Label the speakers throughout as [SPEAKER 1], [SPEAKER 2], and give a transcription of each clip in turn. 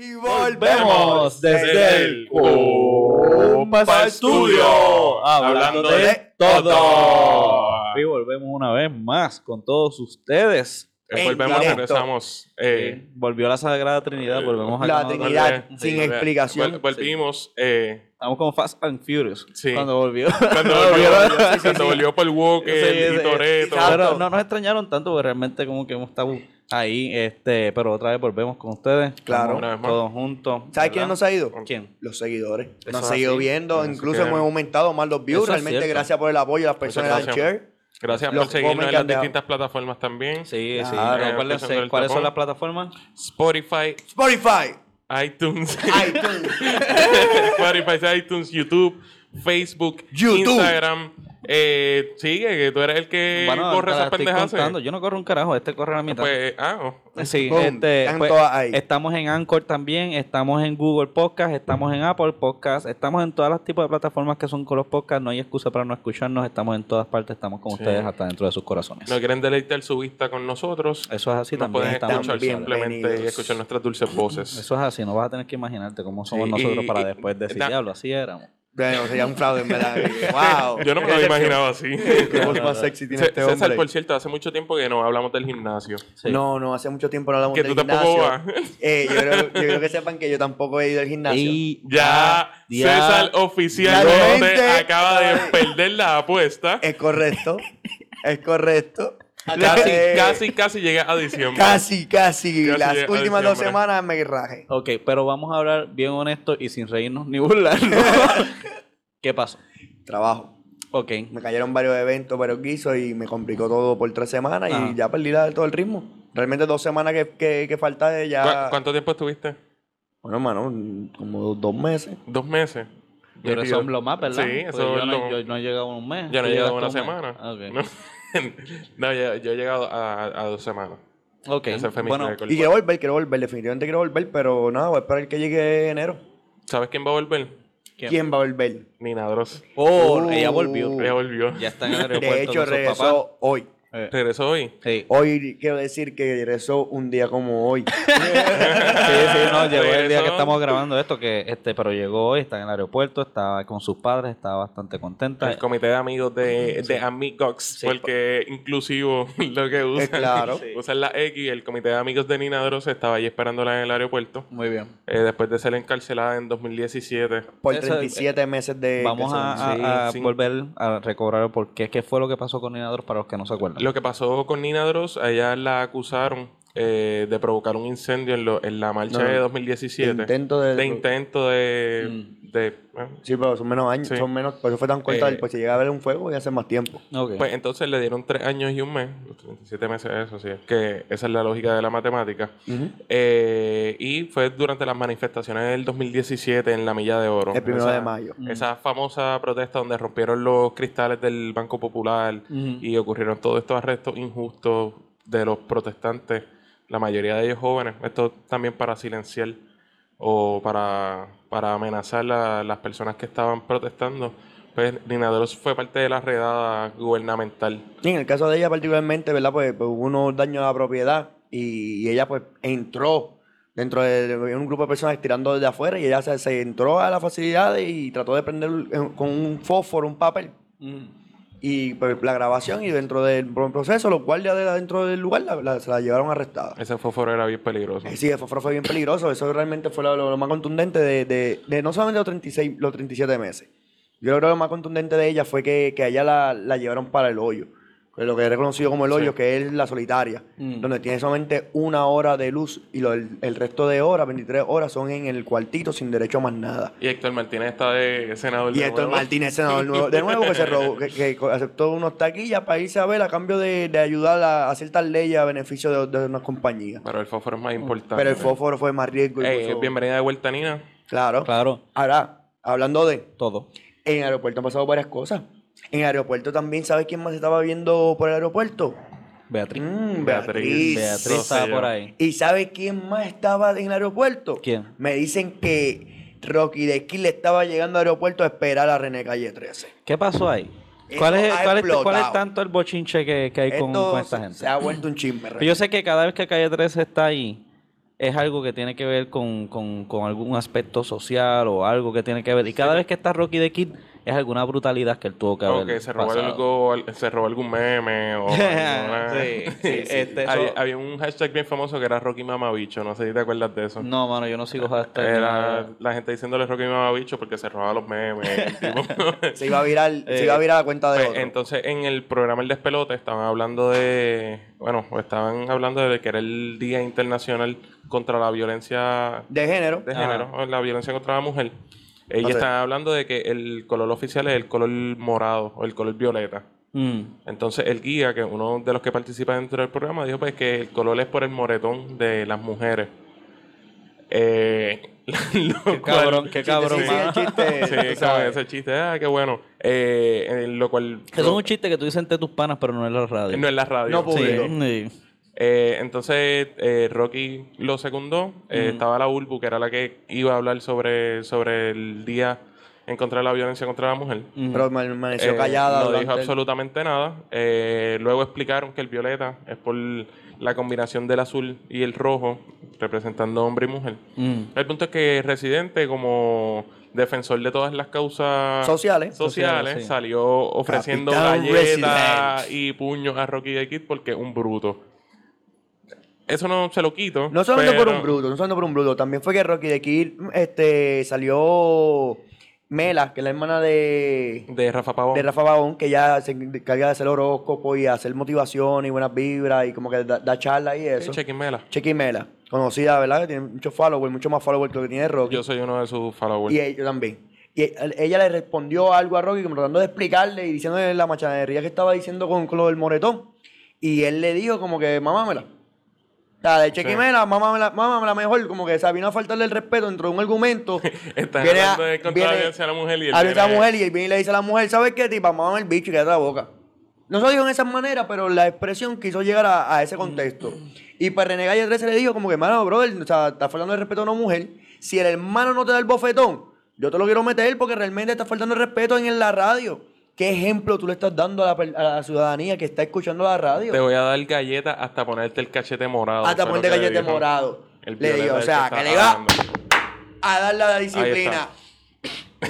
[SPEAKER 1] Y
[SPEAKER 2] Volvemos desde el
[SPEAKER 1] Compa
[SPEAKER 2] Estudio,
[SPEAKER 1] hablando de todo.
[SPEAKER 2] Y volvemos una vez más con todos ustedes.
[SPEAKER 1] En
[SPEAKER 3] volvemos,
[SPEAKER 1] directo.
[SPEAKER 3] regresamos. Eh,
[SPEAKER 2] Volvió la Sagrada Trinidad, volvemos a
[SPEAKER 1] La Trinidad sin explicación.
[SPEAKER 3] vol- volvimos. eh,
[SPEAKER 2] Estamos como Fast and Furious.
[SPEAKER 3] Sí.
[SPEAKER 2] Cuando volvió.
[SPEAKER 3] cuando
[SPEAKER 2] Volvió.
[SPEAKER 3] cuando volvió Paul Walker
[SPEAKER 2] Sí,
[SPEAKER 3] y
[SPEAKER 1] exacto.
[SPEAKER 2] Pero no nos extrañaron tanto porque realmente como que hemos estado ahí, este, pero otra vez volvemos con ustedes.
[SPEAKER 1] Claro.
[SPEAKER 2] Estamos
[SPEAKER 3] Una vez más.
[SPEAKER 2] Todos juntos.
[SPEAKER 1] ¿Sabes quién nos ha ido?
[SPEAKER 2] ¿Quién?
[SPEAKER 1] Los seguidores.
[SPEAKER 2] Eso
[SPEAKER 1] Nos han seguido
[SPEAKER 2] así.
[SPEAKER 1] viendo. Incluso
[SPEAKER 3] que-
[SPEAKER 1] hemos aumentado más los views.
[SPEAKER 2] Eso es
[SPEAKER 1] Realmente,
[SPEAKER 2] cierto.
[SPEAKER 1] gracias por el apoyo de las personas
[SPEAKER 3] Muchas
[SPEAKER 1] que dan
[SPEAKER 3] gracias.
[SPEAKER 1] share.
[SPEAKER 3] Gracias
[SPEAKER 1] Los
[SPEAKER 3] por seguirnos
[SPEAKER 1] comments
[SPEAKER 3] en
[SPEAKER 1] que
[SPEAKER 3] las
[SPEAKER 1] han
[SPEAKER 3] distintas plataformas también.
[SPEAKER 2] Sí, sí.
[SPEAKER 1] Claro.
[SPEAKER 2] Recuérdense,
[SPEAKER 3] Empezando el
[SPEAKER 2] ¿cuáles son
[SPEAKER 3] tapón.
[SPEAKER 2] las plataformas?
[SPEAKER 3] Spotify,
[SPEAKER 1] Spotify.
[SPEAKER 3] iTunes,
[SPEAKER 1] iTunes.
[SPEAKER 3] Spotify, iTunes, YouTube, Facebook,
[SPEAKER 1] YouTube.
[SPEAKER 3] Instagram. Eh, sigue, que tú eres el que
[SPEAKER 2] Bueno,
[SPEAKER 3] corre esas
[SPEAKER 2] estoy
[SPEAKER 3] pendejas.
[SPEAKER 2] contando. Yo no corro un carajo, este corre a la mitad.
[SPEAKER 3] Pues, ah, oh.
[SPEAKER 2] Sí,
[SPEAKER 1] Boom,
[SPEAKER 2] este, pues, estamos en Anchor también, estamos en Google Podcast, estamos en Apple Podcast, estamos en todas las tipos de plataformas que son con los podcasts, no hay excusa para no escucharnos, estamos en todas partes, estamos con
[SPEAKER 3] Sí.
[SPEAKER 2] ustedes hasta dentro de sus corazones.
[SPEAKER 3] no quieren deleitar su vista con nosotros.
[SPEAKER 2] Eso es así
[SPEAKER 3] Nos
[SPEAKER 2] también.
[SPEAKER 3] pueden
[SPEAKER 2] estamos
[SPEAKER 3] escuchar simplemente y escuchar nuestras dulces voces.
[SPEAKER 2] Eso es así, no vas a tener que imaginarte cómo somos
[SPEAKER 3] Sí,
[SPEAKER 2] nosotros
[SPEAKER 3] y-
[SPEAKER 2] para
[SPEAKER 3] y-
[SPEAKER 2] después decir, diablo, así éramos.
[SPEAKER 1] Bueno, sería un fraude, en verdad. wow.
[SPEAKER 3] Yo no me lo imaginaba así.
[SPEAKER 1] Qué voz más sexy tiene
[SPEAKER 3] C-
[SPEAKER 1] este
[SPEAKER 3] César,
[SPEAKER 1] hombre.
[SPEAKER 3] por cierto, hace mucho tiempo que no hablamos del gimnasio.
[SPEAKER 2] Sí.
[SPEAKER 1] No, no, hace mucho tiempo no hablamos
[SPEAKER 3] Que
[SPEAKER 1] del
[SPEAKER 3] tú tampoco vas.
[SPEAKER 1] Eh, yo, creo, yo creo que sepan que yo tampoco he ido al gimnasio.
[SPEAKER 2] Y
[SPEAKER 3] Ya,
[SPEAKER 2] ya-
[SPEAKER 3] César oficialmente
[SPEAKER 1] Realmente-
[SPEAKER 3] acaba de perder la apuesta.
[SPEAKER 1] Es correcto. es correcto.
[SPEAKER 3] Casi,
[SPEAKER 1] Eh,
[SPEAKER 3] casi, casi llega a diciembre.
[SPEAKER 1] Casi, casi.
[SPEAKER 3] Casi
[SPEAKER 1] Las últimas dos semanas me raje.
[SPEAKER 2] Ok, pero vamos a hablar bien honesto y sin reírnos ni burlarnos. ¿Qué pasó?
[SPEAKER 1] Trabajo.
[SPEAKER 2] Ok.
[SPEAKER 1] Me cayeron varios eventos, varios guisos y me complicó todo por tres semanas
[SPEAKER 2] Ajá.
[SPEAKER 1] y ya perdí la- todo el ritmo. Realmente dos semanas que, que, que falta de
[SPEAKER 3] ¿Cu-
[SPEAKER 1] ya.
[SPEAKER 3] ¿Cuánto tiempo estuviste?
[SPEAKER 1] Bueno, hermano, como dos meses.
[SPEAKER 3] Dos meses.
[SPEAKER 2] Pero eso es lo más, ¿verdad?
[SPEAKER 3] Sí, eso
[SPEAKER 2] yo,
[SPEAKER 3] es
[SPEAKER 2] no,
[SPEAKER 3] lo-
[SPEAKER 2] yo no he llegado a un mes.
[SPEAKER 3] Yo no
[SPEAKER 2] ¿Tú
[SPEAKER 3] he llegado a una
[SPEAKER 2] un
[SPEAKER 3] semana.
[SPEAKER 2] Ah, ok.
[SPEAKER 3] No, No, yo, yo he llegado a, a dos semanas.
[SPEAKER 2] Ok,
[SPEAKER 3] Ese fue mi
[SPEAKER 2] bueno,
[SPEAKER 3] récord.
[SPEAKER 1] Y quiero volver, quiero volver, definitivamente quiero volver, pero nada, voy a esperar que llegue enero.
[SPEAKER 3] ¿Sabes quién va a volver?
[SPEAKER 2] ¿Quién?
[SPEAKER 1] ¿Quién va a volver?
[SPEAKER 3] Nina Dross.
[SPEAKER 2] oh,
[SPEAKER 1] Uh,
[SPEAKER 2] ella volvió.
[SPEAKER 3] Ella volvió.
[SPEAKER 2] Ya está en el aeropuerto
[SPEAKER 1] De hecho, regresó
[SPEAKER 2] papás.
[SPEAKER 1] hoy.
[SPEAKER 2] Eh,
[SPEAKER 3] ¿Regresó hoy?
[SPEAKER 2] sí.
[SPEAKER 1] Hoy quiero decir que regresó un día como hoy.
[SPEAKER 2] sí, sí, no, llegó el día que estamos grabando esto, que este, pero llegó hoy, está en el aeropuerto, estaba con sus padres, estaba bastante contenta.
[SPEAKER 3] El comité de amigos de, de Amigox,
[SPEAKER 2] Sí.
[SPEAKER 3] porque inclusivo lo que usan.
[SPEAKER 1] Eh, claro.
[SPEAKER 3] Usan la X, el comité de amigos de Nina Dross estaba allí esperándola en el aeropuerto.
[SPEAKER 2] Muy bien.
[SPEAKER 3] eh, después de ser encarcelada en 2017.
[SPEAKER 1] Por
[SPEAKER 2] Eso-
[SPEAKER 1] 37 meses de.
[SPEAKER 2] Vamos a,
[SPEAKER 1] son-
[SPEAKER 2] a- a
[SPEAKER 3] sí, sí.
[SPEAKER 2] volver a recobrar por qué, qué fue lo que pasó con Ninador para los que no se acuerdan.
[SPEAKER 3] Lo que pasó con Nina Dross, a ella la acusaron eh, de provocar un incendio en, lo- en la marcha
[SPEAKER 1] No,
[SPEAKER 3] de
[SPEAKER 1] de
[SPEAKER 3] 2017.
[SPEAKER 1] intento de-
[SPEAKER 3] De intento de...
[SPEAKER 2] Mm.
[SPEAKER 3] de-.
[SPEAKER 1] Sí, pero son menos años,
[SPEAKER 3] Sí.
[SPEAKER 1] son menos. Por eso fue tan corta.
[SPEAKER 3] Eh,
[SPEAKER 1] pues si llega a haber un fuego, voy a hacer más tiempo.
[SPEAKER 3] Pues entonces le dieron tres años y un mes, los 37 meses, eso sí, que esa es la lógica de la matemática. Eh, y fue durante las manifestaciones del 2017 en la Milla de Oro.
[SPEAKER 1] El primero
[SPEAKER 3] Esa-
[SPEAKER 1] de mayo.
[SPEAKER 3] Esa famosa protesta donde rompieron los cristales del Banco Popular y ocurrieron todos estos arrestos injustos de los protestantes, la mayoría de ellos jóvenes. Esto también para silenciar o para, para amenazar a las personas que estaban protestando. Pues Nina Dross fue parte de la redada gubernamental.
[SPEAKER 1] Sí, en el caso de ella particularmente, ¿verdad? Pues, pues, hubo unos daños a la propiedad y, y ella pues entró dentro de, un grupo de personas tirando desde afuera y ella se, se entró a la facilidad y trató de prender con un fósforo, un papel
[SPEAKER 2] Mm.
[SPEAKER 1] Y pues, la grabación y dentro del proceso los guardias de dentro del lugar la- la- se la llevaron arrestada.
[SPEAKER 3] Ese fósforo era bien peligroso.
[SPEAKER 1] Eh, Sí, el fósforo fue bien peligroso. Eso realmente fue lo, lo- lo más contundente de, de- de no solamente los 36, los 37 meses. Yo creo que lo más contundente de ella fue que, que a ella la, la llevaron para el hoyo. Que Lo que es reconocido como el hoyo,
[SPEAKER 3] Sí.
[SPEAKER 1] que es la solitaria.
[SPEAKER 2] Mm.
[SPEAKER 1] Donde tiene solamente una hora de luz y lo- el, el resto de horas, 23 horas, son en el cuartito sin derecho a más nada.
[SPEAKER 3] Y Héctor Martínez está de senador
[SPEAKER 1] Y
[SPEAKER 3] de
[SPEAKER 1] Héctor
[SPEAKER 3] nuevo.
[SPEAKER 1] Martínez, senador nuevo, de nuevo, que, se robó- que, que aceptó unos taquillas para irse a ver a cambio de, de ayudar a hacer tal ley a beneficio de, de unas compañías.
[SPEAKER 3] Pero el fósforo es más importante.
[SPEAKER 1] Pero el fósforo fue más riesgo. y
[SPEAKER 3] Eh, bienvenida de vuelta, Nina.
[SPEAKER 1] Claro.
[SPEAKER 2] Claro,
[SPEAKER 1] Ahora, hablando de,
[SPEAKER 2] todo.
[SPEAKER 1] en el aeropuerto han pasado varias cosas. En el aeropuerto también, ¿sabes quién más estaba viendo por el aeropuerto?
[SPEAKER 2] Beatriz.
[SPEAKER 1] Mm,
[SPEAKER 3] Beatriz.
[SPEAKER 1] Beatriz.
[SPEAKER 2] Estaba por ahí.
[SPEAKER 1] ¿Y sabe quién más estaba en el aeropuerto?
[SPEAKER 2] ¿Quién?
[SPEAKER 1] Me dicen que Rocky de Kill le estaba llegando al aeropuerto a esperar a René Calle 13.
[SPEAKER 2] ¿Qué pasó ahí? ¿Cuál es, cuál, es, cuál es tanto el bochinche que, que hay con,
[SPEAKER 1] Esto
[SPEAKER 2] con esta gente?
[SPEAKER 1] se ha vuelto un chisme.
[SPEAKER 2] Pero yo sé que cada vez que Calle 13 está ahí, es algo que tiene que ver con, con, con algún aspecto social o algo que tiene que ver. Y cada vez que está Rocky the Kid es alguna brutalidad que él tuvo que haber
[SPEAKER 3] que se robó, algo, se robó algún meme o alguna-
[SPEAKER 2] Sí, sí, este, eso-
[SPEAKER 3] había, había un hashtag bien famoso que era Rocky Mamabicho, no sé si te acuerdas de eso.
[SPEAKER 2] No, mano, yo no sigo hashtag.
[SPEAKER 3] Era la gente diciéndole Rocky Mamabicho porque se robaba los memes. tipo.
[SPEAKER 1] Se iba a virar, se iba a virar la cuenta de
[SPEAKER 3] Pues,
[SPEAKER 1] otro.
[SPEAKER 3] entonces, en el programa El Despelote estaban hablando de. Bueno, estaban hablando de que era el Día Internacional contra la Violencia
[SPEAKER 1] de género.
[SPEAKER 3] de género, o la violencia contra la mujer. Ellos
[SPEAKER 1] Ok.
[SPEAKER 3] estaban hablando de que el color oficial es el color morado o el color violeta.
[SPEAKER 2] Mm.
[SPEAKER 3] Entonces, el guía, que uno de los que participa dentro del programa, dijo pues que el color es por el moretón de las mujeres. Eh, lo
[SPEAKER 2] Qué
[SPEAKER 3] cual-
[SPEAKER 2] cabrón, qué cabrón,
[SPEAKER 1] sí, sí,
[SPEAKER 2] mano.
[SPEAKER 1] el chiste.
[SPEAKER 3] Sí, ese chiste, ah, qué bueno. Eh, en lo cual.
[SPEAKER 2] Eso es un chiste que tú dices entre tus panas, pero no en la radio.
[SPEAKER 3] no en la radio.
[SPEAKER 1] No público.
[SPEAKER 2] Sí, sí.
[SPEAKER 3] Eh, entonces, eh, Rocky lo secundó. Eh, Estaba la Ulbu, que era la que iba a hablar sobre, sobre el día en contra de la violencia contra la mujer.
[SPEAKER 1] Pero me permaneció
[SPEAKER 3] Eh,
[SPEAKER 1] callada.
[SPEAKER 3] No dijo
[SPEAKER 1] el-
[SPEAKER 3] absolutamente nada. Eh, luego explicaron que el violeta es por la combinación del azul y el rojo, representando hombre y mujer.
[SPEAKER 2] Mm.
[SPEAKER 3] El punto es que Residente, como defensor de todas las causas
[SPEAKER 1] Sociales.
[SPEAKER 3] sociales,
[SPEAKER 2] Sociales, sí.
[SPEAKER 3] salió ofreciendo galletas
[SPEAKER 1] Resident.
[SPEAKER 3] y puños a Rocky the Kid porque es un bruto. Eso no se lo quito.
[SPEAKER 1] No solamente por
[SPEAKER 3] pero-
[SPEAKER 1] un bruto, no solamente por un bruto. También fue que Rocky de Kid este, salió Mela, que es la hermana de,
[SPEAKER 3] De Rafa Pavón.
[SPEAKER 1] de Rafa Babón, que ya se encarga de hacer horóscopo y hacer motivación y buenas vibras y como que da, da charla y eso.
[SPEAKER 3] Sí, chequenmela.
[SPEAKER 1] Chequi Mela, conocida, ¿verdad? Que tiene muchos followers, mucho más followers que lo que tiene Rocky.
[SPEAKER 3] Yo soy uno de sus followers.
[SPEAKER 1] Y yo también. Y ella le respondió algo a Rocky, como tratando de explicarle y diciéndole la machanería que estaba diciendo con, con lo del moretón. Y él le dijo como que, mamámela. Sea, de chequimela, mámamela, mámamela mejor. Como que, o sea, vino a faltarle el respeto dentro de un argumento.
[SPEAKER 3] Están
[SPEAKER 1] Viene
[SPEAKER 3] hablando de contra la
[SPEAKER 1] viene-
[SPEAKER 3] violencia a la mujer y él
[SPEAKER 1] a la
[SPEAKER 3] viene-
[SPEAKER 1] mujer y él viene y le dice a la mujer, ¿sabes qué, tipa? Mámame el bicho y quédate la boca. No se lo dijo en esa manera, pero la expresión quiso llegar a, a ese contexto. Y pues René Calle 13 le dijo como que, mano, brother, o sea, estás faltando el respeto a una mujer. Si el hermano no te da el bofetón, yo te lo quiero meter porque realmente estás faltando el respeto en la radio. ¿Qué ejemplo tú le estás dando a la, per- a la ciudadanía que está escuchando la radio?
[SPEAKER 3] Te voy a dar galletas hasta ponerte el cachete morado.
[SPEAKER 1] Hasta ponerte gallete
[SPEAKER 3] dijo.
[SPEAKER 1] morado.
[SPEAKER 3] El
[SPEAKER 1] Le digo, o sea,
[SPEAKER 3] que
[SPEAKER 1] le va a dar la disciplina.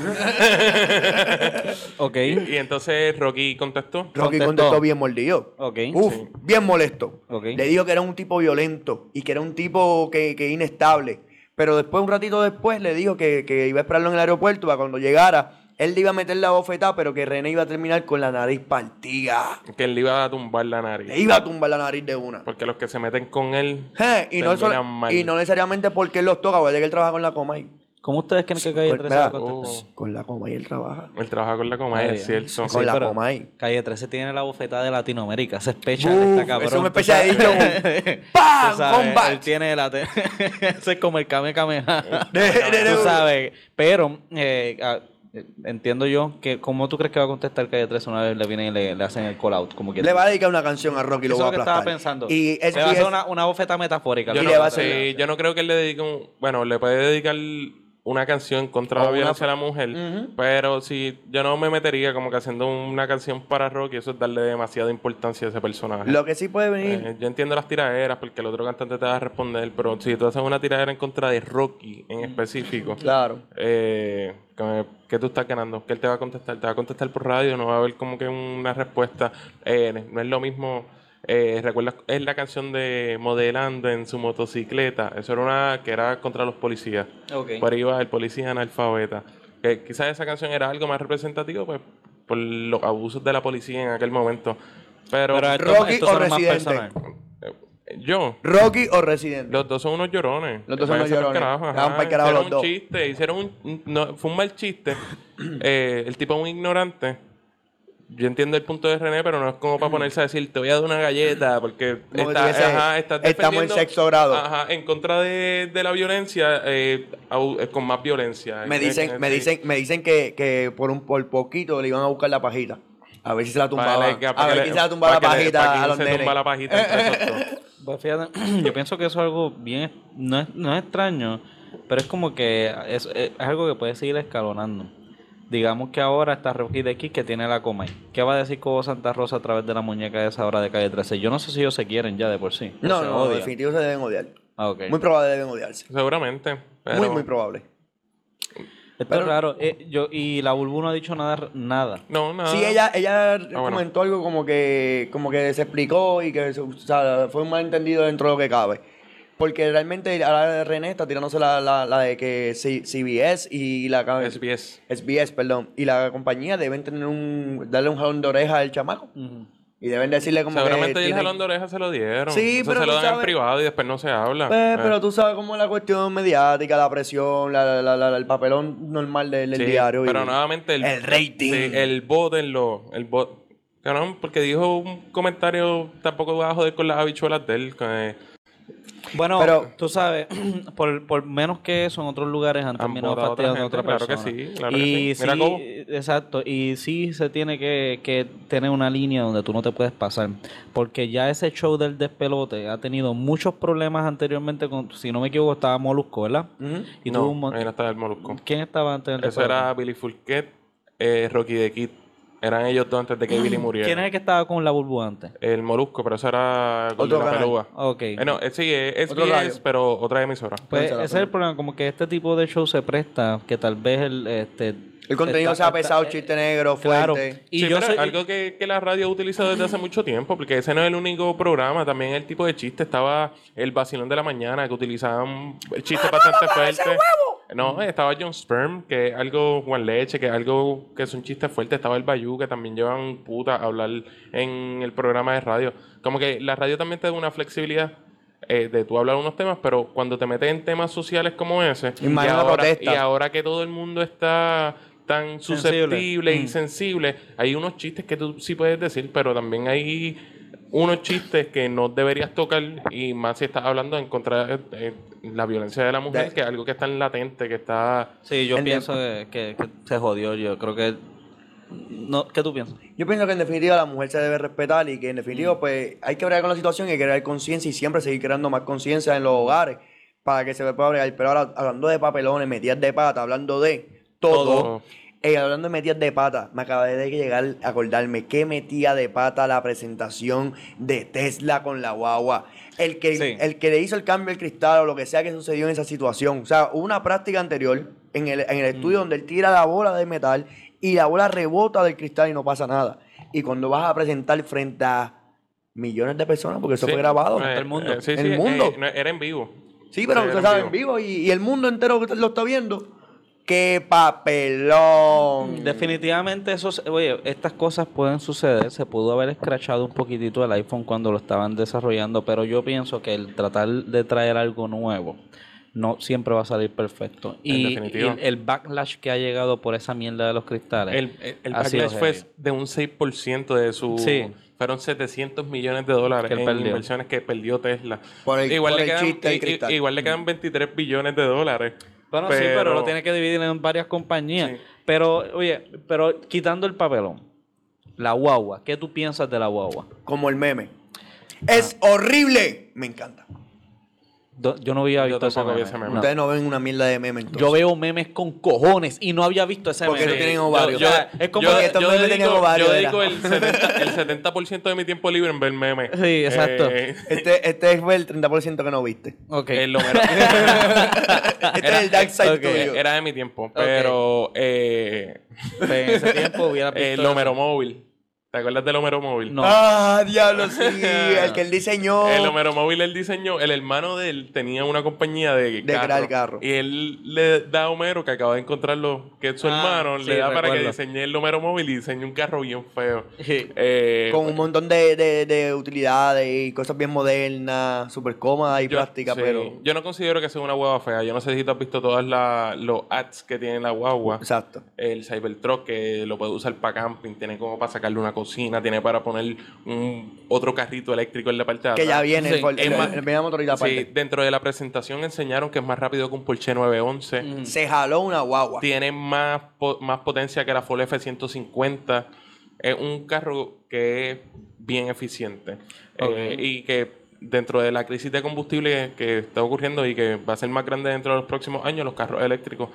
[SPEAKER 2] Ok.
[SPEAKER 3] Y entonces Rocky contestó.
[SPEAKER 1] Rocky
[SPEAKER 2] Contestó.
[SPEAKER 1] contestó bien mordido.
[SPEAKER 2] Ok.
[SPEAKER 1] Uf,
[SPEAKER 3] Sí.
[SPEAKER 1] bien molesto.
[SPEAKER 2] Ok.
[SPEAKER 1] Le dijo que era un tipo violento y que era un tipo que, que inestable. Pero después, un ratito después, le dijo que, que iba a esperarlo en el aeropuerto para cuando llegara. Él le iba a meter la bofetada, pero que René iba a terminar con la nariz partida.
[SPEAKER 3] Que él le iba a tumbar la
[SPEAKER 1] Le
[SPEAKER 3] nariz.
[SPEAKER 1] iba a tumbar la nariz de una.
[SPEAKER 3] Porque los que se meten con él.
[SPEAKER 1] Y, no
[SPEAKER 3] mal.
[SPEAKER 1] y no necesariamente porque él los toca, porque que él trabaja con la coma y
[SPEAKER 2] ¿Cómo ustedes creen que Calle
[SPEAKER 1] Pues,
[SPEAKER 2] 13 va a
[SPEAKER 1] mira,
[SPEAKER 2] contestar?
[SPEAKER 3] Oh,
[SPEAKER 1] con la coma y él trabaja.
[SPEAKER 3] él trabaja con la coma,
[SPEAKER 2] Ay,
[SPEAKER 3] es cierto.
[SPEAKER 1] Con la
[SPEAKER 2] pero
[SPEAKER 1] Comay.
[SPEAKER 2] Calle 13 tiene la bofetada de Latinoamérica. Ese es special,
[SPEAKER 1] Uf,
[SPEAKER 2] está cabrón.
[SPEAKER 1] es un
[SPEAKER 2] tú
[SPEAKER 1] special
[SPEAKER 2] sabes.
[SPEAKER 1] edition. ¡Pam!
[SPEAKER 2] Él tiene la... te- Ese es como el Kame Kameha.
[SPEAKER 1] De- de- de-
[SPEAKER 2] Tú sabes. Pero, eh, entiendo yo que... ¿Cómo tú crees que va a contestar Calle 13 una vez le vienen y le, le hacen el call out? Como que
[SPEAKER 1] Le va a dedicar una canción a Rocky y lo
[SPEAKER 2] Eso
[SPEAKER 1] va
[SPEAKER 2] es
[SPEAKER 1] a
[SPEAKER 2] lo que estaba
[SPEAKER 1] aplastar.
[SPEAKER 2] pensando.
[SPEAKER 1] Y es,
[SPEAKER 2] le va a hacer
[SPEAKER 1] es-
[SPEAKER 2] una, una bofeta metafórica.
[SPEAKER 3] Yo no,
[SPEAKER 1] le va a
[SPEAKER 3] sí, yo no creo que él le dedique un. Bueno, le puede dedicar una canción contra
[SPEAKER 1] O
[SPEAKER 3] la
[SPEAKER 1] una-
[SPEAKER 3] violencia a la mujer. Pero si yo no me metería como que haciendo una canción para Rocky, eso es darle demasiada importancia a ese personaje.
[SPEAKER 1] Lo que sí puede venir.
[SPEAKER 3] Eh, yo entiendo las tiraderas porque el otro cantante te va a responder, pero si tú haces una tiradera en contra de Rocky en específico,
[SPEAKER 1] Claro.
[SPEAKER 3] eh, que, que tú estás ganando, que él te va a contestar, te va a contestar por radio, no va a haber como que una respuesta. Eh, no es lo mismo. Eh, ¿Recuerdas? Es la canción de Modelando en su motocicleta. Eso era una que era contra los policías. Por ahí va el policía analfabeta. Que quizás esa canción era algo más representativo, pues, por los abusos de la policía en aquel momento. Pero,
[SPEAKER 2] Pero esto,
[SPEAKER 1] Rocky
[SPEAKER 2] esto
[SPEAKER 1] o
[SPEAKER 2] más
[SPEAKER 1] Residente.
[SPEAKER 3] eh, yo,
[SPEAKER 1] Rocky o Residente.
[SPEAKER 3] los dos son unos llorones.
[SPEAKER 1] Los dos son unos llorones.
[SPEAKER 3] carajo, ajá.
[SPEAKER 1] Carajo
[SPEAKER 3] hicieron
[SPEAKER 1] los
[SPEAKER 3] un
[SPEAKER 1] dos.
[SPEAKER 3] chiste, hicieron un... un- no, fue un mal chiste. Eh, el tipo es un ignorante. Yo entiendo el punto de René, pero no es como para ponerse a decir, te voy a dar una galleta, porque está- ajá, estás
[SPEAKER 1] estamos en sexto grado.
[SPEAKER 3] Ajá, en contra de, de la violencia, eh, eh, con más violencia.
[SPEAKER 1] Me dicen,
[SPEAKER 3] eh,
[SPEAKER 1] me dicen, me dicen que, que por un por poquito le iban a buscar la pajita. A ver si se la tumbaba. A ver
[SPEAKER 3] le-
[SPEAKER 1] se la tumbaba la pajita a los
[SPEAKER 3] se
[SPEAKER 1] nenes.
[SPEAKER 3] tumba la pajita.
[SPEAKER 2] Pues fíjate, yo pienso que eso es algo bien, no es, no es extraño, pero es como que es, es algo que puede seguir escalonando. Digamos que ahora está Rocky de aquí que tiene la coma. ¿Qué va a decir Cobo Santa Rosa a través de la muñeca de esa hora de calle 13? Yo no sé si ellos se quieren ya de por sí.
[SPEAKER 1] No,
[SPEAKER 2] se
[SPEAKER 1] no,
[SPEAKER 2] odian.
[SPEAKER 1] definitivo se deben odiar.
[SPEAKER 2] Ah, ok.
[SPEAKER 1] Muy probable deben odiarse.
[SPEAKER 3] Seguramente. Pero,
[SPEAKER 1] Muy, muy probable.
[SPEAKER 2] Esto es raro. Eh, yo, y la Bulbu no ha dicho nada. nada.
[SPEAKER 3] No, nada.
[SPEAKER 1] Sí, ella, ella
[SPEAKER 3] Ah, bueno.
[SPEAKER 1] comentó algo como que, como que se explicó y que o sea, fue un malentendido dentro de lo que cabe. Porque realmente ahora René está tirándose la, la, la de que C- CBS y la
[SPEAKER 3] SBS.
[SPEAKER 1] SBS, perdón, y la compañía deben tener un darle un jalón de oreja al chamaco
[SPEAKER 2] Ujú.
[SPEAKER 1] y deben decirle como
[SPEAKER 3] Seguramente
[SPEAKER 1] que
[SPEAKER 3] el
[SPEAKER 1] tiene-
[SPEAKER 3] jalón de orejas se lo dieron.
[SPEAKER 1] Sí,
[SPEAKER 3] Eso
[SPEAKER 1] pero
[SPEAKER 3] se lo dan en
[SPEAKER 1] sabes-
[SPEAKER 3] privado y después no se habla.
[SPEAKER 1] Pues,
[SPEAKER 3] Eh,
[SPEAKER 1] pero tú sabes cómo es la cuestión mediática, la presión, la, la- la- el papelón normal del, del
[SPEAKER 3] sí,
[SPEAKER 1] diario.
[SPEAKER 3] Pero
[SPEAKER 1] y-
[SPEAKER 3] nuevamente el,
[SPEAKER 1] el rating.
[SPEAKER 3] sí, el bot en lo. El bot. Cabrón, porque dijo un comentario tampoco va a joder con las habichuelas de él. que-
[SPEAKER 2] Bueno,
[SPEAKER 1] Pero-
[SPEAKER 2] tú sabes, por, por menos que eso, en otros lugares han terminado
[SPEAKER 3] votado a otra
[SPEAKER 2] fastidiando a otra
[SPEAKER 3] gente, claro
[SPEAKER 2] persona.
[SPEAKER 3] que sí, claro que
[SPEAKER 2] y
[SPEAKER 3] sí. Mira
[SPEAKER 2] sí,
[SPEAKER 3] cómo.
[SPEAKER 2] exacto, y sí se tiene que, que tener una línea donde tú no te puedes pasar, porque ya ese show del despelote ha tenido muchos problemas anteriormente con, si no me equivoco, estaba Molusco, ¿verdad? Y
[SPEAKER 3] no,
[SPEAKER 2] tuvo un
[SPEAKER 3] ahí no estaba el molusco.
[SPEAKER 2] ¿Quién estaba antes del
[SPEAKER 3] Eso
[SPEAKER 2] despelote?
[SPEAKER 3] era Billy Fulquet, eh, Rocky the Kid. Eran ellos dos antes de que Billy muriera.
[SPEAKER 2] ¿Quién es el que estaba con la Bulbu antes?
[SPEAKER 3] El molusco, pero eso era
[SPEAKER 1] Otro
[SPEAKER 3] Golden
[SPEAKER 1] canal.
[SPEAKER 3] Pelúa.
[SPEAKER 2] Ok.
[SPEAKER 3] Eh, no, eh, sí, es
[SPEAKER 1] Otro
[SPEAKER 3] SBS,
[SPEAKER 1] radio.
[SPEAKER 3] pero otra emisora.
[SPEAKER 2] Pues
[SPEAKER 1] Pensaba,
[SPEAKER 2] ese es el problema, como que este tipo de show se presta, que tal vez el, este,
[SPEAKER 1] El contenido
[SPEAKER 2] está-
[SPEAKER 1] sea
[SPEAKER 2] está-
[SPEAKER 1] pesado,
[SPEAKER 2] eh,
[SPEAKER 1] chiste negro,
[SPEAKER 2] Claro.
[SPEAKER 1] fuerte.
[SPEAKER 2] Y
[SPEAKER 3] sí,
[SPEAKER 2] yo soy-
[SPEAKER 3] algo que, que la radio ha utilizado desde hace mucho tiempo, porque ese no es el único programa, también el tipo de chiste estaba el vacilón de la mañana, que utilizaban el chiste bastante fuerte. No, estaba John Sperm, que es algo Juan Leche, que es algo que es un chiste fuerte. Estaba el Bayou, que también llevan puta a hablar en el programa de radio. Como que la radio también te da una flexibilidad eh, de tú hablar unos temas, pero cuando te metes en temas sociales como ese, y ahora, y ahora que todo el mundo está tan
[SPEAKER 2] Sensible.
[SPEAKER 3] susceptible y
[SPEAKER 2] Mm.
[SPEAKER 3] sensible, hay unos chistes que tú sí puedes decir, pero también hay unos chistes que no deberías tocar y más si estás hablando en contra de eh, la violencia de la mujer,
[SPEAKER 1] De-
[SPEAKER 3] que es algo que está en latente, que está...
[SPEAKER 2] Sí, yo
[SPEAKER 1] de-
[SPEAKER 2] pienso que, que- que se jodió. Yo creo que. No, ¿Qué tú piensas?
[SPEAKER 1] Yo pienso que en definitiva la mujer se debe respetar y que en definitiva
[SPEAKER 2] Mm.
[SPEAKER 1] pues hay que bregar con la situación y crear conciencia y siempre seguir creando más conciencia en los hogares para que se pueda bregar. Pero ahora hablando de papelones, metidas de pata, hablando de todo,
[SPEAKER 3] Todo.
[SPEAKER 1] eh, hablando de metidas de pata, me acabé de llegar a acordarme que metía de pata la presentación de Tesla con la guagua. El que,
[SPEAKER 2] Sí.
[SPEAKER 1] el que le hizo el cambio al cristal o lo que sea que sucedió en esa situación. O sea, hubo una práctica anterior en el, en el
[SPEAKER 2] Mm.
[SPEAKER 1] estudio donde él tira la bola de metal y la bola rebota del cristal y no pasa nada. Y cuando vas a presentar frente a millones de personas, porque eso
[SPEAKER 3] Sí,
[SPEAKER 1] fue grabado.
[SPEAKER 3] eh,
[SPEAKER 2] el mundo.
[SPEAKER 3] eh, sí,
[SPEAKER 1] El
[SPEAKER 3] sí, eh,
[SPEAKER 1] mundo.
[SPEAKER 3] no, era en vivo.
[SPEAKER 1] Sí, pero
[SPEAKER 3] Sí,
[SPEAKER 1] usted
[SPEAKER 3] era
[SPEAKER 1] sabe,
[SPEAKER 3] en
[SPEAKER 1] en vivo y, y el mundo entero que lo está viendo. ¡Qué papelón!
[SPEAKER 2] Definitivamente, eso, se- oye, estas cosas pueden suceder. Se pudo haber escrachado un poquitito el iPhone cuando lo estaban desarrollando, pero yo pienso que el tratar de traer algo nuevo no siempre va a salir perfecto.
[SPEAKER 3] En
[SPEAKER 2] Y, y el backlash que ha llegado por esa mierda de los cristales.
[SPEAKER 3] El, backlash fue
[SPEAKER 2] heavy.
[SPEAKER 3] de un 6% de su...
[SPEAKER 2] Sí.
[SPEAKER 3] Fueron 700 millones de dólares en
[SPEAKER 2] perdió.
[SPEAKER 3] inversiones que perdió Tesla.
[SPEAKER 1] Por el-
[SPEAKER 3] igual,
[SPEAKER 1] por
[SPEAKER 3] le
[SPEAKER 1] el
[SPEAKER 3] quedan,
[SPEAKER 1] chiste
[SPEAKER 3] igual le quedan 23 billones de dólares.
[SPEAKER 2] Bueno, sí, pero lo tiene que dividir en varias compañías.
[SPEAKER 3] Sí.
[SPEAKER 2] Pero, oye, pero quitando el papelón, la guagua, ¿qué tú piensas de la guagua?
[SPEAKER 1] Como el meme. ¡Es horrible! Me encanta.
[SPEAKER 2] Yo no había
[SPEAKER 3] Yo
[SPEAKER 2] visto ese
[SPEAKER 3] tampoco vi
[SPEAKER 2] meme.
[SPEAKER 3] ese meme.
[SPEAKER 2] No.
[SPEAKER 1] Ustedes no ven una mierda de meme entonces.
[SPEAKER 2] Yo veo memes con cojones y no había visto ese
[SPEAKER 1] Porque
[SPEAKER 2] meme.
[SPEAKER 1] no tienen ovarios.
[SPEAKER 3] Yo,
[SPEAKER 2] es como
[SPEAKER 3] yo-
[SPEAKER 2] que
[SPEAKER 1] estos
[SPEAKER 3] yo
[SPEAKER 1] memes tenían ovarios,
[SPEAKER 3] yo
[SPEAKER 1] era.
[SPEAKER 3] dedico el 70%, el 70 de mi tiempo libre en ver memes.
[SPEAKER 2] Sí, exacto.
[SPEAKER 3] Eh,
[SPEAKER 1] Este, este fue el 30% que no viste.
[SPEAKER 2] Ok.
[SPEAKER 3] el número-
[SPEAKER 1] Este es el dark side
[SPEAKER 2] ok.
[SPEAKER 1] tuyo.
[SPEAKER 3] era de mi tiempo, pero eh,
[SPEAKER 2] En ese tiempo hubiera visto
[SPEAKER 3] el
[SPEAKER 2] eso.
[SPEAKER 3] número móvil. ¿Te acuerdas del Homero móvil?
[SPEAKER 2] No.
[SPEAKER 1] Ah, diablo, sí. El que él diseñó.
[SPEAKER 3] El Homero móvil él diseñó, el hermano de él tenía una compañía de,
[SPEAKER 1] De crear carro.
[SPEAKER 3] Y él le da a Homero, que acaba de encontrarlo, que es su
[SPEAKER 2] Ah,
[SPEAKER 3] hermano,
[SPEAKER 2] sí,
[SPEAKER 3] le da para que diseñe el Homero móvil y diseñe un carro bien feo.
[SPEAKER 2] Sí.
[SPEAKER 3] Eh,
[SPEAKER 1] Con un montón de, de, de utilidades y cosas bien modernas, súper cómodas y
[SPEAKER 3] yo-
[SPEAKER 1] prácticas,
[SPEAKER 3] sí,
[SPEAKER 1] pero.
[SPEAKER 3] Yo no considero que sea una guagua fea. Yo no sé si tú has visto todos los ads que tiene la guagua.
[SPEAKER 1] Exacto.
[SPEAKER 3] El Cybertruck que lo puede usar para camping, tiene como para sacarle una cocina, tiene para poner un otro carrito eléctrico en la parte de
[SPEAKER 1] Que ya
[SPEAKER 3] atrás.
[SPEAKER 1] viene
[SPEAKER 2] Sí,
[SPEAKER 1] el,
[SPEAKER 3] más-
[SPEAKER 1] el- el motorita
[SPEAKER 3] Sí, dentro de la presentación enseñaron que es más rápido que un Porsche 911.
[SPEAKER 2] Mm.
[SPEAKER 1] Se jaló una guagua.
[SPEAKER 3] Tiene más, po- más potencia que la Ford F-150. Es un carro que es bien eficiente. Eh, y que dentro de la crisis de combustible que está ocurriendo y que va a ser más grande dentro de los próximos años, los carros eléctricos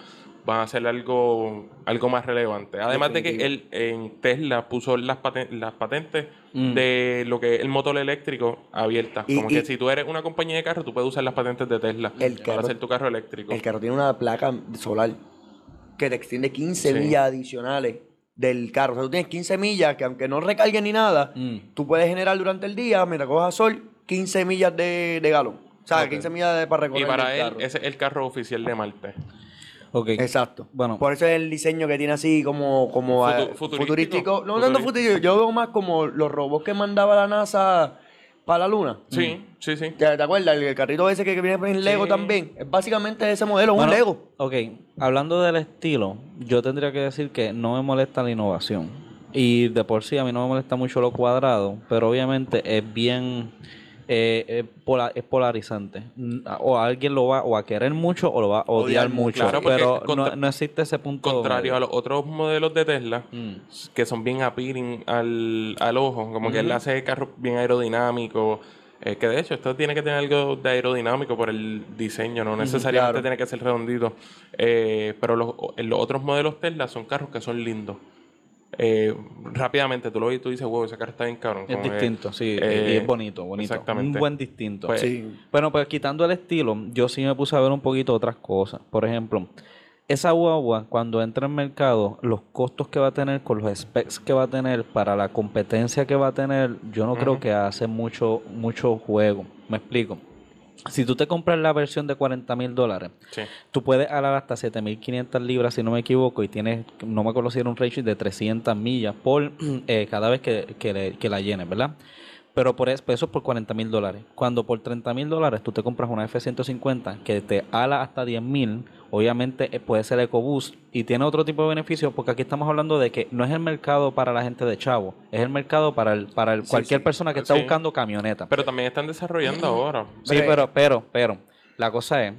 [SPEAKER 3] van a ser algo, algo más relevante. Además de que él en Tesla puso las, paten- las patentes
[SPEAKER 2] Mm.
[SPEAKER 3] de lo que es el motor eléctrico abiertas.
[SPEAKER 1] Y-
[SPEAKER 3] Como
[SPEAKER 1] y-
[SPEAKER 3] que si tú eres una compañía de carro, tú puedes usar las patentes de Tesla
[SPEAKER 1] El
[SPEAKER 3] para
[SPEAKER 1] carro-
[SPEAKER 3] hacer tu carro eléctrico.
[SPEAKER 1] El carro tiene una placa solar que te extiende 15
[SPEAKER 3] Sí.
[SPEAKER 1] millas adicionales del carro. O sea, tú tienes 15 millas que aunque no recargue ni nada,
[SPEAKER 2] Mm.
[SPEAKER 1] tú puedes generar durante el día, mientras cojas sol, 15 millas de, de galón. O sea,
[SPEAKER 3] Ok.
[SPEAKER 1] 15 millas de- para recorrer
[SPEAKER 3] Y para
[SPEAKER 1] el
[SPEAKER 3] él,
[SPEAKER 1] carro.
[SPEAKER 3] ese es el carro oficial de Marte.
[SPEAKER 2] Ok.
[SPEAKER 1] Exacto.
[SPEAKER 2] Bueno.
[SPEAKER 1] Por eso es el diseño que tiene así como, como
[SPEAKER 3] Futu-
[SPEAKER 1] eh,
[SPEAKER 3] futurístico.
[SPEAKER 1] futurístico. No tanto
[SPEAKER 3] Futurístico.
[SPEAKER 1] futurístico, yo veo más como los robots que mandaba la NASA para la luna.
[SPEAKER 3] Sí, sí, sí.
[SPEAKER 1] ¿Te, te acuerdas? El, carrito ese que, que viene en Lego
[SPEAKER 3] Sí.
[SPEAKER 1] también. Es básicamente ese modelo,
[SPEAKER 2] Bueno,
[SPEAKER 1] un Lego.
[SPEAKER 2] Ok, hablando del estilo, yo tendría que decir que no me molesta la innovación. Y de por sí a mí no me molesta mucho lo cuadrado, pero obviamente es bien eh, eh, es polarizante. Mm, O alguien lo va o a querer mucho o lo va a odiar,
[SPEAKER 1] Odiar
[SPEAKER 2] mucho.
[SPEAKER 3] Claro,
[SPEAKER 2] pero no, no existe ese punto.
[SPEAKER 3] Contrario a los otros modelos de Tesla,
[SPEAKER 2] Mm.
[SPEAKER 3] que son bien appealing al, al ojo, como que él hace carros bien aerodinámicos. eh, que de hecho, esto tiene que tener algo de aerodinámico por el diseño, no necesariamente
[SPEAKER 1] claro.
[SPEAKER 3] tiene que ser redondito. Eh, pero los otros modelos Tesla son carros que son lindos. Eh, rápidamente tú lo ves y tú dices, wow, ese carro está bien cabrón.
[SPEAKER 2] Es distinto, sí,
[SPEAKER 3] eh,
[SPEAKER 2] y es bonito, bonito.
[SPEAKER 3] exactamente.
[SPEAKER 2] Un buen distinto.
[SPEAKER 3] Pues,
[SPEAKER 1] Sí.
[SPEAKER 2] Bueno, pues quitando el estilo, yo sí me puse a ver un poquito otras cosas. Por ejemplo, esa guagua, cuando entra en mercado, los costos que va a tener con los specs que va a tener para la competencia que va a tener, yo no creo que hace mucho, mucho juego. Me explico. Si tú te compras la versión de 40 mil dólares,
[SPEAKER 3] sí.
[SPEAKER 2] tú puedes alar hasta 7500 libras, si no me equivoco, y tienes, no me acuerdo si era un ratio de 300 millas por eh, cada vez que, que que la llenes, ¿verdad? Pero por eso, eso es por 40 mil dólares. Cuando por 30 mil dólares tú te compras una F-150 que te ala hasta 10 mil, obviamente eh, puede ser EcoBoost y tiene otro tipo de beneficios porque aquí estamos hablando de que no es el mercado para la gente de chavo, es el mercado para el para el, cualquier
[SPEAKER 1] sí.
[SPEAKER 2] persona que está
[SPEAKER 3] Sí.
[SPEAKER 2] buscando camioneta.
[SPEAKER 3] Pero también están desarrollando ahora.
[SPEAKER 2] Sí, pero, pero, pero, la cosa es,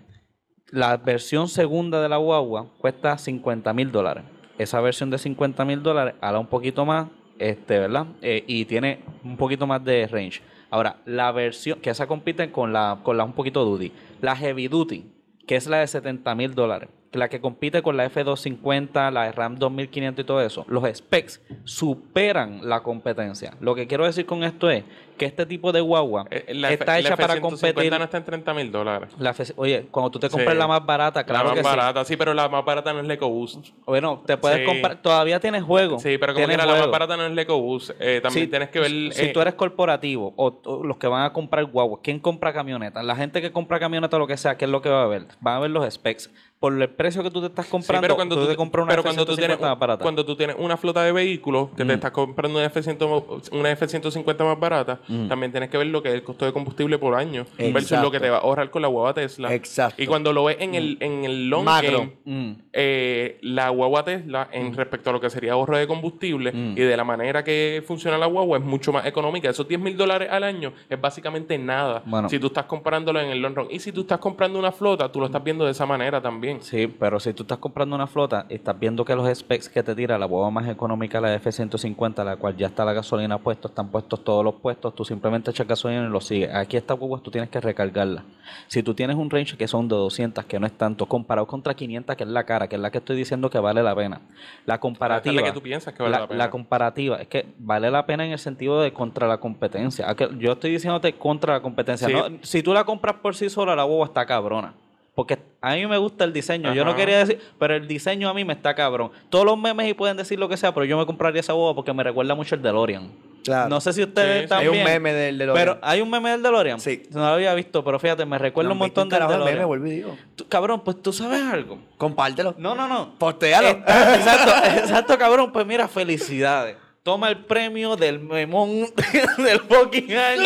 [SPEAKER 2] la versión segunda de la guagua cuesta 50 mil dólares. Esa versión de 50 mil dólares ala un poquito más, este, ¿verdad? Eh, y tiene un poquito más de range. Ahora, la versión, que esa compite con la, con la un poquito duty. La heavy duty, que es la de 70 mil dólares. La que compite con la F250, la RAM 2500 y todo eso. Los specs superan la competencia. Lo que quiero decir con esto es que este tipo de guagua
[SPEAKER 3] Eh, la F-
[SPEAKER 2] está
[SPEAKER 3] la
[SPEAKER 2] hecha para
[SPEAKER 3] F-150
[SPEAKER 2] competir.
[SPEAKER 3] no está en 30 mil dólares.
[SPEAKER 2] La F- oye, cuando tú te compras
[SPEAKER 3] Sí.
[SPEAKER 2] la más barata, claro
[SPEAKER 3] la más
[SPEAKER 2] que
[SPEAKER 3] barata, sí. pero la más barata no es la EcoBoost.
[SPEAKER 2] Bueno, te puedes
[SPEAKER 3] Sí.
[SPEAKER 2] comprar, todavía tienes juego.
[SPEAKER 3] Sí, pero como quiera, la más barata no es la EcoBoost. Eh, también tienes que ver...
[SPEAKER 2] Si
[SPEAKER 3] eh,
[SPEAKER 2] tú eres corporativo o, o los que van a comprar guagua, ¿quién compra camionetas? La gente que compra camioneta o lo que sea, ¿qué es lo que va a ver? Van a ver los specs. Por el precio que tú te estás comprando,
[SPEAKER 3] pero cuando
[SPEAKER 2] tú, te compras una
[SPEAKER 3] pero cuando tú
[SPEAKER 2] F-150
[SPEAKER 3] tienes,
[SPEAKER 2] más barata.
[SPEAKER 3] cuando tú tienes una flota de vehículos que te
[SPEAKER 2] Mm.
[SPEAKER 3] estás comprando una F-100 una F-150 más barata,
[SPEAKER 2] Mm.
[SPEAKER 3] también tienes que ver lo que es el costo de combustible por año versus
[SPEAKER 1] Exacto.
[SPEAKER 3] lo que te va a ahorrar con la guagua Tesla.
[SPEAKER 1] Exacto.
[SPEAKER 3] Y cuando lo ves en el, en el long
[SPEAKER 1] Macro.
[SPEAKER 3] game,
[SPEAKER 2] Mm.
[SPEAKER 3] eh, la guagua Tesla en respecto a lo que sería ahorro de combustible
[SPEAKER 2] Mm.
[SPEAKER 3] y de la manera que funciona la guagua es mucho más económica. Esos 10 mil dólares al año es básicamente nada
[SPEAKER 2] Bueno.
[SPEAKER 3] si tú estás comparándolo en el long run. Y si tú estás comprando una flota, tú lo estás viendo de esa manera también.
[SPEAKER 2] Sí, pero si tú estás comprando una flota y estás viendo que los specs que te tira la hueva más económica, la F-150, la cual ya está la gasolina puesta, están puestos todos los puestos, tú simplemente echas gasolina y lo sigues. Aquí esta huevas tú tienes que recargarla. Si tú tienes un range que son de 200, que no es tanto, comparado contra 500, que es la cara, que es la que estoy diciendo que vale la pena. La comparativa...
[SPEAKER 3] que tú piensas que vale la pena.
[SPEAKER 2] comparativa es que vale la pena en el sentido de contra la competencia. ¿A que Yo estoy diciéndote contra la competencia.
[SPEAKER 3] Sí.
[SPEAKER 2] No, si tú la compras por sí sola, la hueva está cabrona. Porque a mí me gusta el diseño. Yo no quería decir, pero el diseño a mí me está cabrón. Todos los memes y pueden decir lo que sea, pero yo me compraría esa boba porque me recuerda mucho el DeLorean.
[SPEAKER 1] Claro.
[SPEAKER 2] No sé si ustedes
[SPEAKER 3] Sí,
[SPEAKER 2] también.
[SPEAKER 1] Hay un meme del de
[SPEAKER 2] Pero hay un meme del DeLorean.
[SPEAKER 1] Sí.
[SPEAKER 2] No lo había visto, pero fíjate, me recuerda un montón del
[SPEAKER 1] de
[SPEAKER 2] DeLorean.
[SPEAKER 1] meme, vuelvo y digo.
[SPEAKER 2] Tú- cabrón, pues tú sabes algo.
[SPEAKER 1] Compártelo.
[SPEAKER 2] No, no, no.
[SPEAKER 1] Postéalo.
[SPEAKER 2] Está- exacto, exacto, cabrón. Pues mira, felicidades. Toma el premio del memón del fucking año.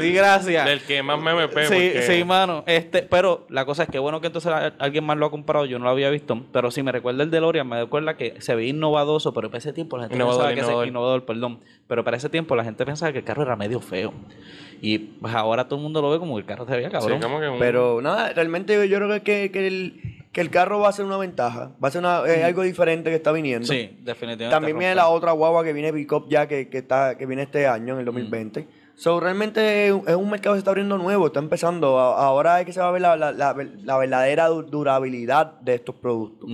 [SPEAKER 2] Sí, gracias.
[SPEAKER 3] Del que más me MP.
[SPEAKER 2] Sí,
[SPEAKER 3] porque-
[SPEAKER 2] sí, mano. Este, pero la cosa es que bueno que entonces alguien más lo ha comprado, yo no lo había visto. Pero si me recuerda el DeLorean, me recuerda que se veía innovadoso, pero para ese tiempo la gente
[SPEAKER 3] Innovador,
[SPEAKER 2] pensaba que
[SPEAKER 3] innovador.
[SPEAKER 2] se, innovador, perdón. Pero para ese tiempo la gente pensaba que el carro era medio feo. Y pues, ahora todo el mundo lo ve como que el carro se veía
[SPEAKER 3] Sí,
[SPEAKER 2] cabrón.
[SPEAKER 3] como que un-
[SPEAKER 1] Pero nada, realmente yo creo que, que, que el, que el carro va a ser una ventaja. Va a ser una, es algo diferente que está viniendo.
[SPEAKER 2] Sí, definitivamente.
[SPEAKER 1] También viene la otra guagua que viene pick-up ya que, que, está, que viene este año, en el 2020. So, realmente es un- mercado que se está abriendo nuevo, está empezando. Ahora es que se va a ver la, la- la- la verdadera du- durabilidad de estos productos.
[SPEAKER 2] Mm.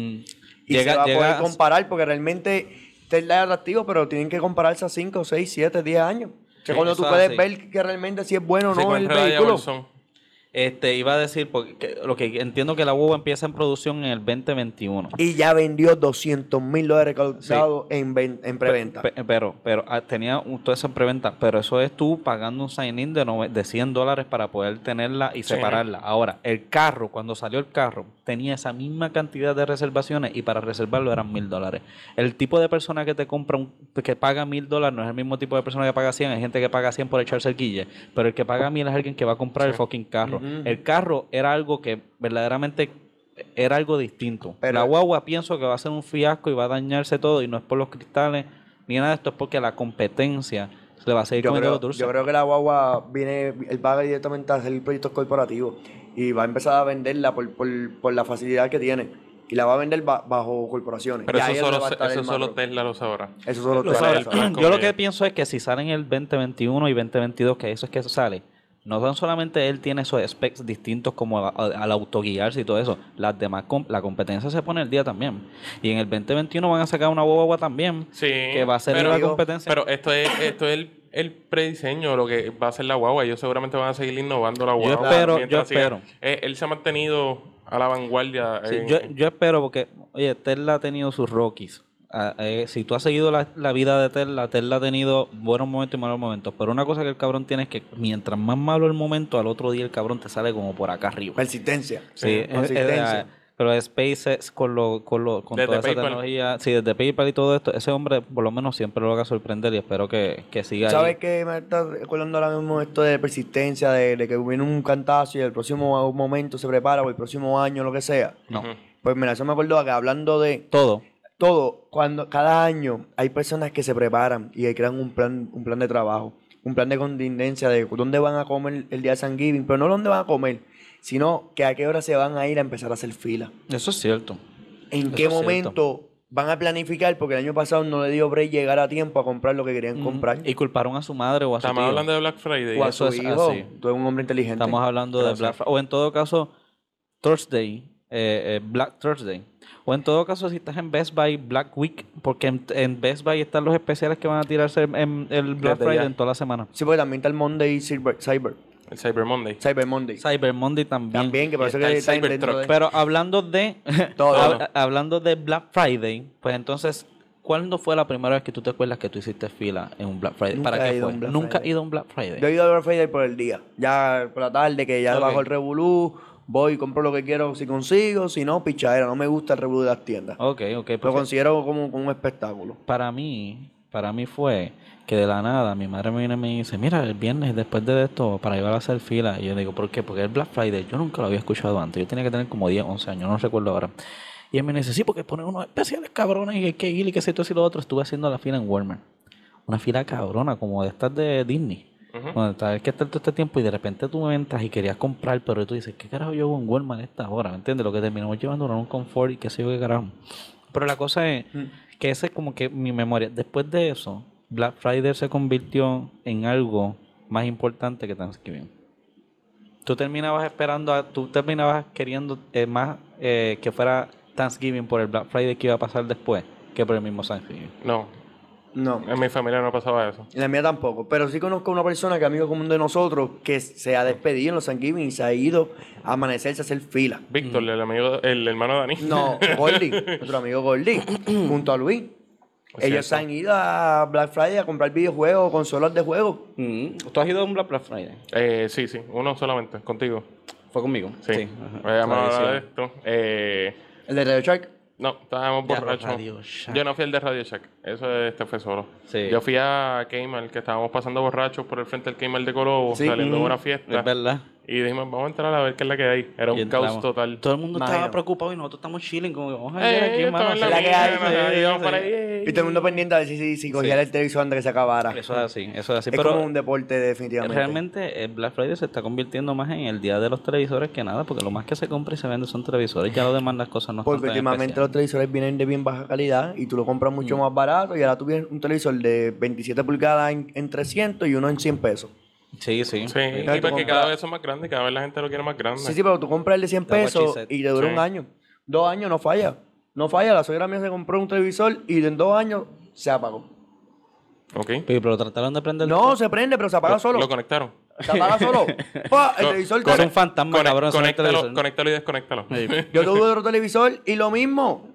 [SPEAKER 1] Y
[SPEAKER 2] Llega-
[SPEAKER 1] se va a poder
[SPEAKER 2] a-
[SPEAKER 1] comparar, porque realmente Tesla es atractivo, pero tienen que compararse a 5, 6, 7, 10 años. Que
[SPEAKER 2] Sí,
[SPEAKER 1] cuando tú
[SPEAKER 2] es
[SPEAKER 1] puedes
[SPEAKER 2] así.
[SPEAKER 1] ver que realmente si es bueno o no el vehículo.
[SPEAKER 2] Este, iba a decir, porque que- lo que entiendo que la huevo empieza en producción en el 2021.
[SPEAKER 1] Y ya vendió 200 mil dólares recaudados en, ven- en preventa.
[SPEAKER 2] Pe- pero, pero ah, tenía toda esa preventa, pero eso es tú pagando un sign-in de, nove- de 100 dólares para poder tenerla y
[SPEAKER 3] Sí.
[SPEAKER 2] separarla. Ahora, el carro, cuando salió el carro, tenía esa misma cantidad de reservaciones y para reservarlo eran mil dólares. El tipo de persona que te compra, un, que paga mil dólares, no es el mismo tipo de persona que paga 100. Hay gente que paga 100 por echarse el guille, pero el que paga mil es alguien que va a comprar el fucking carro. El carro era algo que verdaderamente era algo distinto.
[SPEAKER 1] Pero-
[SPEAKER 2] la guagua pienso que va a ser un fiasco y va a dañarse todo y no es por los cristales ni nada de esto, es porque la competencia se le va a seguir
[SPEAKER 1] Yo
[SPEAKER 2] comiendo
[SPEAKER 1] creo,
[SPEAKER 2] los dulces.
[SPEAKER 1] yo creo que la guagua viene, él va directamente a hacer proyectos corporativos y va a empezar a venderla por, por, por la facilidad que tiene. Y la va a vender ba- bajo corporaciones.
[SPEAKER 3] Pero
[SPEAKER 1] Y
[SPEAKER 3] eso solo,
[SPEAKER 1] va a estar
[SPEAKER 3] eso solo. Tesla lo sabrá.
[SPEAKER 1] Eso solo
[SPEAKER 2] Lo
[SPEAKER 1] Tesla lo.
[SPEAKER 2] Yo lo que pienso es que si sale en el 2021 y 2022, que eso es que eso sale, no tan solamente él tiene esos specs distintos como a- a- al autoguiarse y todo eso, las demás, com- la competencia se pone el día también. Y en el 2021 van a sacar una guagua también
[SPEAKER 3] Sí.
[SPEAKER 2] que va a ser
[SPEAKER 3] pero,
[SPEAKER 2] la competencia.
[SPEAKER 3] Pero esto es, esto es el, el prediseño, lo que va a ser la guagua. Ellos seguramente van a seguir innovando la
[SPEAKER 2] Yo
[SPEAKER 3] guagua.
[SPEAKER 2] espero-
[SPEAKER 3] mientras
[SPEAKER 2] yo espero.
[SPEAKER 3] Eh, él se ha mantenido a la vanguardia.
[SPEAKER 2] Sí,
[SPEAKER 3] en-
[SPEAKER 2] yo, yo espero porque, oye, Tesla ha tenido sus Rockies. Eh, si tú has seguido la, la vida de Tesla, Tesla ha tenido buenos momentos y malos momentos. Pero una cosa que el cabrón tiene es que mientras más malo el momento, al otro día el cabrón te sale como por acá arriba.
[SPEAKER 1] Persistencia.
[SPEAKER 2] Sí, es-
[SPEAKER 1] consistencia.
[SPEAKER 2] ah, pero SpaceX con lo, con lo, con toda esa
[SPEAKER 3] PayPal.
[SPEAKER 2] tecnología, sí, desde PayPal y todo esto, ese hombre por lo menos siempre lo haga sorprender y espero que, que siga
[SPEAKER 1] ¿Sabes
[SPEAKER 2] ahí.
[SPEAKER 1] qué me está recordando ahora mismo esto de persistencia, de, de que viene un cantazo y el próximo momento se prepara o el próximo año, lo que sea?
[SPEAKER 2] No.
[SPEAKER 1] Pues mira, eso me acordó que hablando de
[SPEAKER 2] todo.
[SPEAKER 1] Todo, cuando cada año hay personas que se preparan y que crean un plan, un plan de trabajo, un plan de contingencia de dónde van a comer el día de San Giving, pero no dónde van a comer, sino que a qué hora se van a ir a empezar a hacer fila.
[SPEAKER 2] Eso es cierto.
[SPEAKER 1] En
[SPEAKER 2] Eso
[SPEAKER 1] qué momento van a planificar, porque el año pasado no le dio break llegar a tiempo a comprar lo que querían comprar.
[SPEAKER 2] Y culparon a su madre o a su
[SPEAKER 3] Estamos
[SPEAKER 2] tío.
[SPEAKER 3] hablando de Black Friday.
[SPEAKER 1] o a
[SPEAKER 2] eso
[SPEAKER 1] su hijo. Tú eres un hombre inteligente.
[SPEAKER 2] Estamos hablando de. Black Friday. O en todo caso, Thursday, eh, eh, Black Thursday. O en todo caso, si estás en Best Buy, Black Week, porque en, en Best Buy están los especiales que van a tirarse en, en el Black
[SPEAKER 3] Desde
[SPEAKER 2] Friday
[SPEAKER 3] ya.
[SPEAKER 2] en toda la semana.
[SPEAKER 1] Sí, porque también está el Monday Cyber, Cyber,
[SPEAKER 3] El Cyber Monday.
[SPEAKER 1] Cyber Monday.
[SPEAKER 2] Cyber Monday también.
[SPEAKER 1] También, que parece
[SPEAKER 3] está
[SPEAKER 1] que
[SPEAKER 3] el
[SPEAKER 1] está
[SPEAKER 3] Cybertruck.
[SPEAKER 1] dentro de-
[SPEAKER 2] Pero hablando de
[SPEAKER 1] Todo.
[SPEAKER 2] hab- hablando de Black Friday, pues entonces, ¿cuándo fue la primera vez que tú te acuerdas que tú hiciste fila en un Black Friday?
[SPEAKER 1] Nunca
[SPEAKER 2] ¿Para
[SPEAKER 1] he
[SPEAKER 2] qué
[SPEAKER 1] ido a
[SPEAKER 2] fue?
[SPEAKER 1] un Black
[SPEAKER 2] Nunca he
[SPEAKER 1] Friday.
[SPEAKER 2] ido a un Black Friday.
[SPEAKER 1] Yo he ido a Black Friday por el día. Ya por la tarde, que ya
[SPEAKER 2] Ok.
[SPEAKER 1] bajo el revolú, voy, compro lo que quiero si consigo, si no, pichadera. No me gusta el revolú de las tiendas.
[SPEAKER 2] Ok, ok.
[SPEAKER 1] Lo considero como, como un espectáculo.
[SPEAKER 2] para mí, para mí fue que de la nada mi madre me viene y me dice, mira, el viernes después de esto, para llevar a hacer fila. Y yo digo, ¿por qué? Porque el Black Friday yo nunca lo había escuchado antes. Yo tenía que tener como 10, 11 años, no recuerdo ahora. Y él me dice, sí, porque ponen unos especiales cabrones y hay que ir y que sé esto y lo otro. Estuve haciendo la fila en Walmart. Una fila cabrona, como de estas de Disney.
[SPEAKER 3] Ujú.
[SPEAKER 2] Bueno, sabes que estar todo este tiempo y de repente tú me entras y querías comprar, pero tú dices, ¿qué carajo yo hago en Walmart a esta hora? ¿Me entiendes? Lo que terminamos llevando era un confort y qué sé yo qué carajo. Pero la cosa es que ese es como que mi memoria. Después de eso, Black Friday se convirtió en algo más importante que Thanksgiving. Tú terminabas esperando, a- tú terminabas queriendo eh, más eh, que fuera Thanksgiving por el Black Friday que iba a pasar después que por el mismo Thanksgiving.
[SPEAKER 3] No,
[SPEAKER 1] No.
[SPEAKER 3] en mi familia no pasaba eso.
[SPEAKER 1] En la mía tampoco. Pero sí conozco a una persona que es amigo común de nosotros que se ha despedido en los Thanksgiving y se ha ido a amanecerse a hacer fila.
[SPEAKER 3] Víctor, el amigo, el hermano de Dani.
[SPEAKER 1] No, Gordy, nuestro amigo Gordy, junto a Luis. Ellos se han ido a Black Friday a comprar videojuegos, consolas de juego.
[SPEAKER 2] ¿Tú has ido a un Black Friday?
[SPEAKER 3] Eh, sí, sí, uno solamente, contigo.
[SPEAKER 2] ¿Fue conmigo?
[SPEAKER 3] Sí.
[SPEAKER 2] ajá.
[SPEAKER 3] Vamos a hablar de
[SPEAKER 2] Tradición.
[SPEAKER 3] esto. Eh,
[SPEAKER 1] El de Radio Shark.
[SPEAKER 3] No, estábamos
[SPEAKER 2] Ya,
[SPEAKER 3] borrachos. Yo no fui el de Radio Shack. Eso este fue solo.
[SPEAKER 2] Sí.
[SPEAKER 3] Yo fui a Kmart, que estábamos pasando borrachos por el frente del Kmart de Colobo,
[SPEAKER 1] Sí.
[SPEAKER 3] saliendo de una
[SPEAKER 2] Es
[SPEAKER 3] fiesta.
[SPEAKER 2] verdad.
[SPEAKER 3] Y dijimos, vamos a entrar a ver qué es la que hay. Era un caos total.
[SPEAKER 2] Todo el mundo estaba preocupado y nosotros estamos chilling, como que vamos a
[SPEAKER 3] Eh,
[SPEAKER 2] ver aquí,
[SPEAKER 3] la
[SPEAKER 1] la que hay,
[SPEAKER 2] sí,
[SPEAKER 3] y íbamos
[SPEAKER 2] sí.
[SPEAKER 3] por ahí.
[SPEAKER 1] Y todo el mundo pendiente a ver si, si, si cogía el televisor antes que se acabara.
[SPEAKER 2] Eso es así, eso es así.
[SPEAKER 1] es
[SPEAKER 2] pero
[SPEAKER 1] como un deporte definitivamente.
[SPEAKER 2] realmente el Black Friday se está convirtiendo más en el día de los televisores que nada, porque lo más que se compra y se vende son televisores. Ya lo demás las cosas no
[SPEAKER 1] Porque últimamente los televisores vienen de bien baja calidad y tú lo compras mucho
[SPEAKER 2] Mm.
[SPEAKER 1] más barato y ahora tú vienes un televisor de 27 pulgadas en, en 300 y uno en 100 pesos.
[SPEAKER 2] Sí, sí.
[SPEAKER 3] Sí, y porque
[SPEAKER 1] compras-
[SPEAKER 3] cada vez son más grandes y cada vez la gente lo quiere más grande.
[SPEAKER 1] Sí, sí, pero tú compras el de 100
[SPEAKER 2] That's what she
[SPEAKER 1] pesos y te dura
[SPEAKER 3] Sí.
[SPEAKER 1] un año. Dos años no falla. No falla. La suegra mía se compró un televisor y en dos años se apagó.
[SPEAKER 3] Ok.
[SPEAKER 2] Pero, pero trataron de prender
[SPEAKER 1] No, se prende, pero se apaga
[SPEAKER 3] Lo-
[SPEAKER 1] solo.
[SPEAKER 3] Lo conectaron.
[SPEAKER 1] Se apaga solo. El televisor
[SPEAKER 2] Es
[SPEAKER 1] te-
[SPEAKER 2] un fantasma,
[SPEAKER 3] Conec-
[SPEAKER 2] cabrón.
[SPEAKER 3] conéctalo, conéctalo y desconéctalo.
[SPEAKER 1] Yo tuve otro televisor y lo mismo.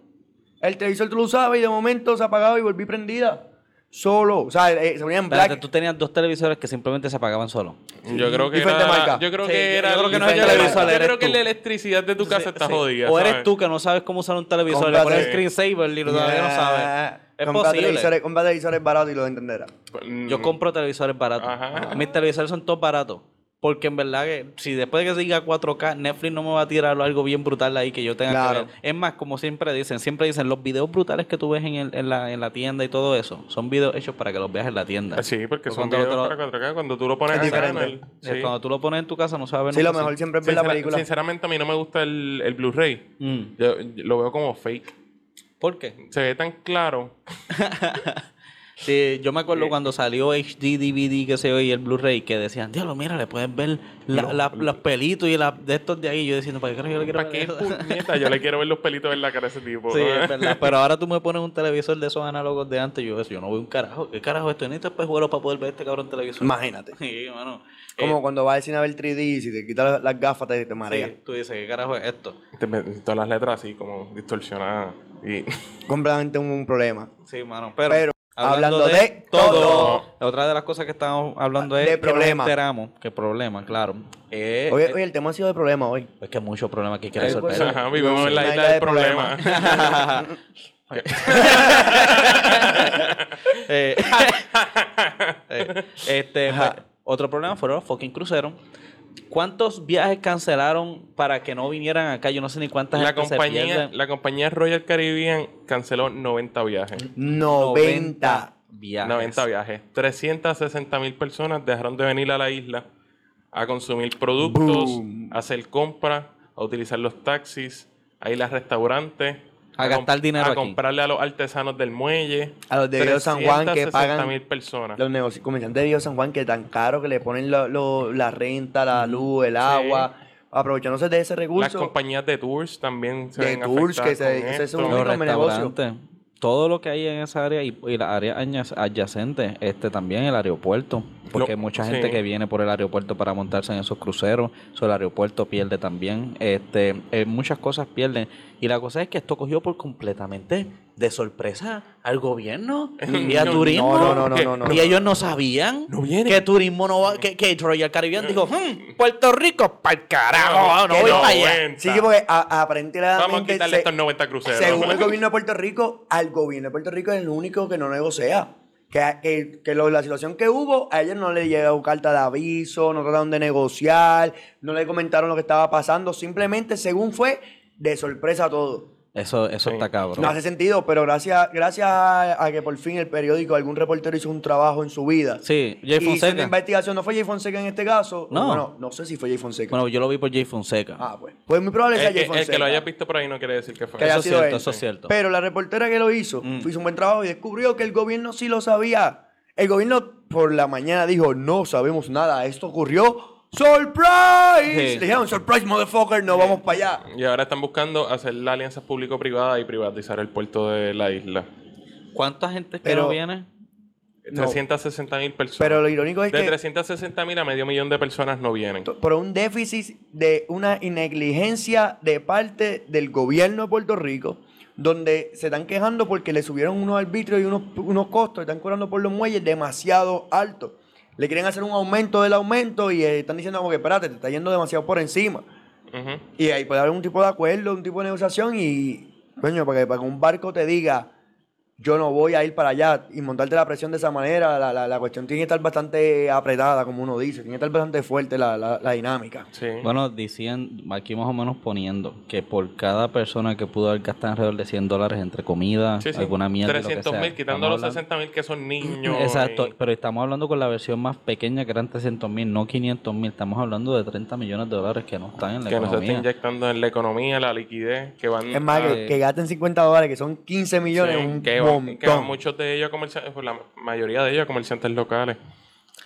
[SPEAKER 1] El televisor tú lo usabas y de momento se apagaba y volví prendida. Solo. O sea, eh, se ponía en
[SPEAKER 2] Espérate,
[SPEAKER 1] black.
[SPEAKER 2] tú tenías dos televisores que simplemente se apagaban solos.
[SPEAKER 3] Yo creo que
[SPEAKER 1] Diferente
[SPEAKER 3] era,
[SPEAKER 1] marca.
[SPEAKER 3] yo creo
[SPEAKER 1] Sí,
[SPEAKER 3] que
[SPEAKER 1] yo
[SPEAKER 3] era
[SPEAKER 1] creo que no es el
[SPEAKER 3] yo
[SPEAKER 1] televisor,
[SPEAKER 2] eres
[SPEAKER 3] creo que
[SPEAKER 2] tú.
[SPEAKER 3] la electricidad de tu casa está
[SPEAKER 2] Sí.
[SPEAKER 3] jodida.
[SPEAKER 2] O eres
[SPEAKER 3] ¿sabes?
[SPEAKER 2] tú que no sabes cómo usar un televisor, le
[SPEAKER 1] Cómprate-
[SPEAKER 2] pones screensaver y todavía no sabes. Es
[SPEAKER 1] compra
[SPEAKER 2] posible.
[SPEAKER 1] televisores, compra televisores baratos y lo entenderás.
[SPEAKER 3] Mm,
[SPEAKER 2] Yo compro televisores baratos.
[SPEAKER 3] Ajá.
[SPEAKER 2] Mis televisores son todos baratos. Porque en verdad que si después de que se diga 4K, Netflix no me va a tirar algo bien brutal ahí que yo tenga
[SPEAKER 1] Claro.
[SPEAKER 2] que ver. Es más, como siempre dicen, siempre dicen, los videos brutales que tú ves en, el- en la, en la tienda y todo eso, son videos hechos para que los veas en la tienda.
[SPEAKER 3] Sí, porque
[SPEAKER 2] O
[SPEAKER 3] son
[SPEAKER 2] cuando
[SPEAKER 3] videos
[SPEAKER 2] lo-
[SPEAKER 3] para 4K. Cuando tú lo pones
[SPEAKER 1] Es
[SPEAKER 3] en el-
[SPEAKER 2] Eh,
[SPEAKER 3] sí.
[SPEAKER 2] Cuando tú lo pones en tu casa no sabes
[SPEAKER 1] Sí, lo mejor
[SPEAKER 2] si-
[SPEAKER 1] siempre es ver la película.
[SPEAKER 3] Sinceramente, a mí no me gusta el, el Blu-ray.
[SPEAKER 2] Mm.
[SPEAKER 3] Yo, yo lo veo como fake.
[SPEAKER 2] ¿Por qué?
[SPEAKER 3] Se ve tan claro.
[SPEAKER 2] Sí, yo me acuerdo cuando salió HD, DVD, que se yo, y el Blu-ray, que decían, diablo, mira, le puedes ver la- la- los pelitos y la, de estos de ahí. Yo diciendo, ¿para qué carajo yo le quiero
[SPEAKER 3] ¿Para
[SPEAKER 2] ver
[SPEAKER 3] qué
[SPEAKER 2] eso?"
[SPEAKER 3] puñeta? Yo le quiero ver los pelitos en la cara a ese tipo.
[SPEAKER 2] Sí, es verdad. Pero ahora tú me pones un televisor de esos análogos de antes. Yo, yo no veo un carajo. ¿Qué carajo es esto? Necesitas espejuelos para poder ver este cabrón televisor.
[SPEAKER 1] Imagínate.
[SPEAKER 2] Sí, mano.
[SPEAKER 1] Como cuando vas al cine a ver 3D y si te quitas las- las gafas te, te
[SPEAKER 2] Eh,
[SPEAKER 1] marea.
[SPEAKER 2] sí, tú dices, ¿qué carajo es esto?
[SPEAKER 3] Te ven Todas las letras así, como distorsionadas. Y
[SPEAKER 1] Completamente un, un problema.
[SPEAKER 2] Sí, mano. Pero,
[SPEAKER 1] Pero, hablando de todo.
[SPEAKER 2] Otra de las cosas que estamos hablando es
[SPEAKER 1] De
[SPEAKER 2] que nos
[SPEAKER 1] problema.
[SPEAKER 2] enteramos. Que problema, claro. Eh,
[SPEAKER 1] Oye,
[SPEAKER 2] eh,
[SPEAKER 1] oye, el tema ha sido de problema hoy.
[SPEAKER 2] es que hay muchos problemas que hay que resolver.
[SPEAKER 3] Ajá, vivimos en la isla
[SPEAKER 1] de
[SPEAKER 3] problema.
[SPEAKER 2] Eh, eh, este, pues, otro problema fueron los fucking cruceros. ¿Cuántos viajes cancelaron para que no vinieran acá? Yo no sé ni cuántas
[SPEAKER 3] la,
[SPEAKER 2] gente se
[SPEAKER 3] compañía,
[SPEAKER 2] pierden.
[SPEAKER 3] la compañía Royal Caribbean canceló 90 viajes.
[SPEAKER 1] 90.
[SPEAKER 2] viajes.
[SPEAKER 3] 90 viajes. 360 mil personas dejaron de venir a la isla a consumir productos,
[SPEAKER 1] Boom.
[SPEAKER 3] a hacer compras, a utilizar los taxis, a ir a restaurantes.
[SPEAKER 2] A gastar
[SPEAKER 3] comp-
[SPEAKER 2] dinero
[SPEAKER 3] A
[SPEAKER 2] aquí.
[SPEAKER 3] comprarle a los artesanos del muelle.
[SPEAKER 1] A los de Río San Juan que pagan-
[SPEAKER 3] mil personas.
[SPEAKER 1] Los negocios, comerciantes de Río San Juan que tan caro que le ponen lo- lo- la renta, la luz, el agua, aprovechándose de ese
[SPEAKER 3] Las
[SPEAKER 1] recurso.
[SPEAKER 3] compañías de tours también se
[SPEAKER 1] De
[SPEAKER 3] ven
[SPEAKER 1] tours, que se- ese es un- único negocio.
[SPEAKER 2] Todo lo que hay en esa área y, y las áreas adyacentes, este también el aeropuerto, porque hay mucha
[SPEAKER 3] sí.
[SPEAKER 2] gente que viene por el aeropuerto para montarse en esos cruceros, so, el aeropuerto pierde también, este, eh, muchas cosas pierden. Y la cosa es que esto cogió por completamente de sorpresa al gobierno y a
[SPEAKER 3] No,
[SPEAKER 2] turismo
[SPEAKER 1] no, no, no, no, no,
[SPEAKER 2] y ellos no sabían que turismo no va, que, que Royal Caribbean dijo, "Hmm, Puerto Rico para el carajo, no, voy
[SPEAKER 1] no,
[SPEAKER 2] para allá.
[SPEAKER 1] Sí, porque a- aparentemente
[SPEAKER 3] Vamos a quitarle
[SPEAKER 1] se-
[SPEAKER 3] estos 90 cruceros.
[SPEAKER 1] según el gobierno de Puerto Rico, al gobierno de Puerto Rico es el único que no negocia. Que, que, que lo- la situación que hubo, a ellos no le llegó carta de aviso, no trataron de negociar, no le comentaron lo que estaba pasando, simplemente según fue de sorpresa todo.
[SPEAKER 2] Eso, eso
[SPEAKER 3] Sí.
[SPEAKER 2] está cabrón.
[SPEAKER 1] No hace sentido, pero gracias, gracias a, a que por fin el periódico, algún reportero hizo un trabajo en su vida.
[SPEAKER 2] Sí, Jay
[SPEAKER 1] Hizo una
[SPEAKER 2] Fonseca.
[SPEAKER 1] investigación, no fue Jay Fonseca en este caso.
[SPEAKER 2] No.
[SPEAKER 1] Bueno, no sé si fue Jay Fonseca.
[SPEAKER 2] Bueno, yo lo vi por Jay Fonseca.
[SPEAKER 1] ah, pues. Pues muy probable sea Jay
[SPEAKER 3] que- el
[SPEAKER 1] Fonseca.
[SPEAKER 3] que lo haya visto por ahí no quiere decir que fue.
[SPEAKER 1] que
[SPEAKER 2] eso es cierto,
[SPEAKER 1] él.
[SPEAKER 2] eso es cierto.
[SPEAKER 1] Pero la reportera que lo hizo,
[SPEAKER 2] Mm.
[SPEAKER 1] hizo un buen trabajo y descubrió que el gobierno sí lo sabía. El gobierno por la mañana dijo, no sabemos nada, esto ocurrió. ¡Surprise!
[SPEAKER 2] Sí.
[SPEAKER 1] Le dijeron, surprise, motherfucker, no vamos para allá.
[SPEAKER 3] Y ahora están buscando hacer la alianza público-privada y privatizar el puerto de la isla.
[SPEAKER 2] ¿Cuánta gente que
[SPEAKER 1] Pero-
[SPEAKER 2] no viene?
[SPEAKER 1] No.
[SPEAKER 3] 360 mil personas.
[SPEAKER 1] Pero lo irónico es
[SPEAKER 3] de
[SPEAKER 1] que
[SPEAKER 3] 360 mil a medio millón de personas no vienen.
[SPEAKER 1] por un déficit de una negligencia de parte del gobierno de Puerto Rico, donde se están quejando porque le subieron unos arbitrios y unos, unos costos, están cobrando por los muelles demasiado altos. Le quieren hacer un aumento del aumento y eh, están diciendo como que, espérate, te está yendo demasiado por encima. Y ahí puede haber un tipo de acuerdo, un tipo de negociación y, coño, para que, para que un barco te diga, yo no voy a ir para allá y montarte la presión de esa manera, la, la, la cuestión tiene que estar bastante apretada, como uno dice, tiene que estar bastante fuerte la, la, la dinámica.
[SPEAKER 3] Sí.
[SPEAKER 2] Bueno, decían, aquí más o menos poniendo, que por cada persona que pudo haber gastado alrededor de 100 dólares entre comida,
[SPEAKER 3] Sí, sí.
[SPEAKER 2] alguna mierda. y lo que
[SPEAKER 3] 300
[SPEAKER 2] sea.
[SPEAKER 3] mil, quitando
[SPEAKER 2] Estamos
[SPEAKER 3] los
[SPEAKER 2] hablando-
[SPEAKER 3] 60 mil que son niños.
[SPEAKER 2] Exacto,
[SPEAKER 3] y-
[SPEAKER 2] pero estamos hablando con la versión más pequeña que eran 300 mil, no 500 mil. Estamos hablando de 30 millones de dólares que no están en la
[SPEAKER 3] que no se está
[SPEAKER 2] economía.
[SPEAKER 3] inyectando en la economía, la liquidez, que van
[SPEAKER 1] Es más,
[SPEAKER 3] a-
[SPEAKER 1] que, que gasten 50 dólares, que son 15 millones.
[SPEAKER 3] Sí,
[SPEAKER 1] un
[SPEAKER 3] que, van, que van muchos de ellos comerciantes, pues la mayoría de ellos comerciantes locales.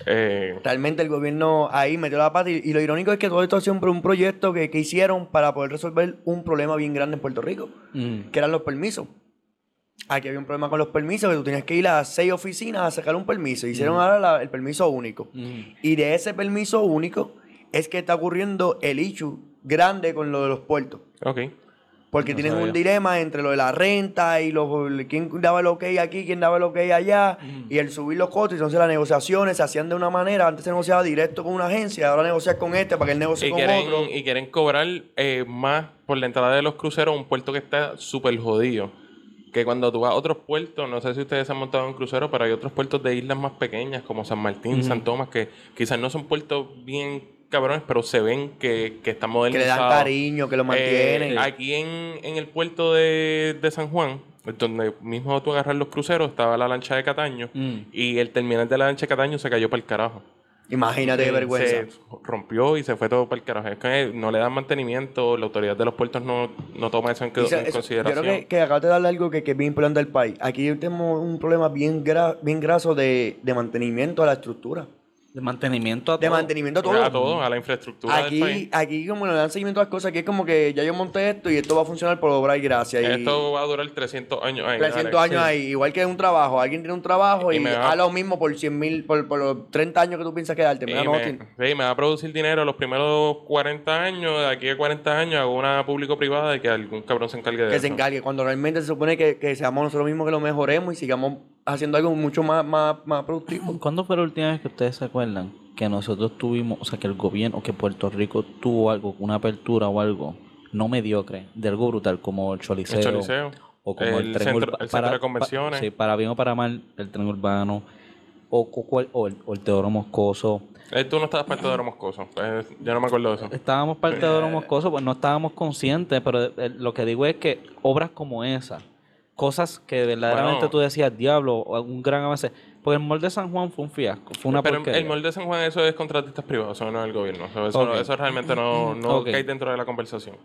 [SPEAKER 3] Eh,
[SPEAKER 1] Realmente el gobierno ahí metió la pata y, y lo irónico es que todo esto ha sido un, un proyecto que, que hicieron para poder resolver un problema bien grande en Puerto Rico,
[SPEAKER 2] Mm.
[SPEAKER 1] que eran los permisos. Aquí había un problema con los permisos, que tú tenías que ir a seis oficinas a sacar un permiso. Hicieron ahora la- el permiso único.
[SPEAKER 2] Mm.
[SPEAKER 1] Y de ese permiso único es que está ocurriendo el issue grande con lo de los puertos.
[SPEAKER 3] ok.
[SPEAKER 1] Porque
[SPEAKER 2] No sabía.
[SPEAKER 1] un dilema entre lo de la renta y los, quién daba el ok aquí, quién daba el ok allá, y el subir los costos. Entonces las negociaciones se hacían de una manera. Antes se negociaba directo con una agencia, ahora negocias con este para que él negocie
[SPEAKER 3] Y
[SPEAKER 1] con
[SPEAKER 3] quieren,
[SPEAKER 1] otro.
[SPEAKER 3] y quieren cobrar eh, más por la entrada de los cruceros a un puerto que está súper jodido. Que cuando tú vas a otros puertos, no sé si ustedes han montado en un crucero, pero hay otros puertos de islas más pequeñas, como San Martín, San Tomás, que quizás no son puertos bien cabrones, pero se ven que, que están
[SPEAKER 1] Que le
[SPEAKER 3] modernizados.
[SPEAKER 1] dan cariño, que lo mantienen.
[SPEAKER 3] Eh, aquí en, en el puerto de, de San Juan, donde mismo tú agarras los cruceros, estaba la lancha de Cataño,
[SPEAKER 2] Mm.
[SPEAKER 3] y el terminal de la lancha de Cataño se cayó para el carajo.
[SPEAKER 1] Imagínate qué vergüenza.
[SPEAKER 3] Se rompió y se fue todo para el carajo. Es que no le dan mantenimiento, la autoridad de los puertos no, no toma
[SPEAKER 1] eso
[SPEAKER 3] en,
[SPEAKER 1] eso-
[SPEAKER 3] consideración.
[SPEAKER 1] Yo creo que, que acabas de darle algo que, que es bien importante al país. Aquí tenemos un problema bien, gra- bien graso de, de mantenimiento a la estructura.
[SPEAKER 2] De mantenimiento a
[SPEAKER 1] De
[SPEAKER 2] todo.
[SPEAKER 1] mantenimiento a todo.
[SPEAKER 3] A todo, a la infraestructura del
[SPEAKER 1] Aquí,
[SPEAKER 3] país.
[SPEAKER 1] aquí como le dan seguimiento a las cosas, aquí es como que ya yo monté esto y esto va a funcionar por obra y gracia. Y
[SPEAKER 3] Esto va a durar 300 años. ahí,
[SPEAKER 1] 300
[SPEAKER 3] Alex.
[SPEAKER 1] años ahí, igual que un trabajo. Alguien tiene un trabajo
[SPEAKER 3] Y
[SPEAKER 1] y,
[SPEAKER 3] me va-
[SPEAKER 1] a lo mismo por 100 mil, por, por los 30 años que tú piensas quedarte.
[SPEAKER 3] Me,
[SPEAKER 1] tiene-
[SPEAKER 3] sí, me va a producir dinero los primeros 40 años. De aquí a 40 años hago una público-privada y que algún cabrón se encargue de
[SPEAKER 1] que
[SPEAKER 3] eso.
[SPEAKER 1] se encargue. Cuando realmente se supone que, que seamos nosotros mismos que lo mejoremos y sigamos haciendo algo mucho más, más, más productivo.
[SPEAKER 2] ¿Cuándo fue la última vez que ustedes se acuerdan que nosotros tuvimos, o sea, que el gobierno, o que Puerto Rico tuvo algo, una apertura o algo no mediocre, de algo brutal, como el Choliseo?
[SPEAKER 3] El Choliseo.
[SPEAKER 2] O como el,
[SPEAKER 3] El
[SPEAKER 2] tren
[SPEAKER 3] centro- el centro de convenciones.
[SPEAKER 2] sí, para bien o para mal, el tren urbano. O, o cual- o el, o el Teodoro Moscoso.
[SPEAKER 3] Eh, tú no estabas parte de Oro Moscoso. Eh, yo no me acuerdo de eso.
[SPEAKER 2] Estábamos parte de Teodoro Moscoso, pues no estábamos conscientes, pero eh, lo que digo es que obras como esa, cosas que verdaderamente
[SPEAKER 3] Bueno.
[SPEAKER 2] tú decías, diablo, o un gran avance. Porque el molde de San Juan fue un fiasco, fue una
[SPEAKER 3] Pero
[SPEAKER 2] porquería.
[SPEAKER 3] el molde de San Juan, eso es contratistas privados, eso no es el gobierno. Eso, eso, realmente no, no
[SPEAKER 2] Ok.
[SPEAKER 3] cae dentro de la conversación.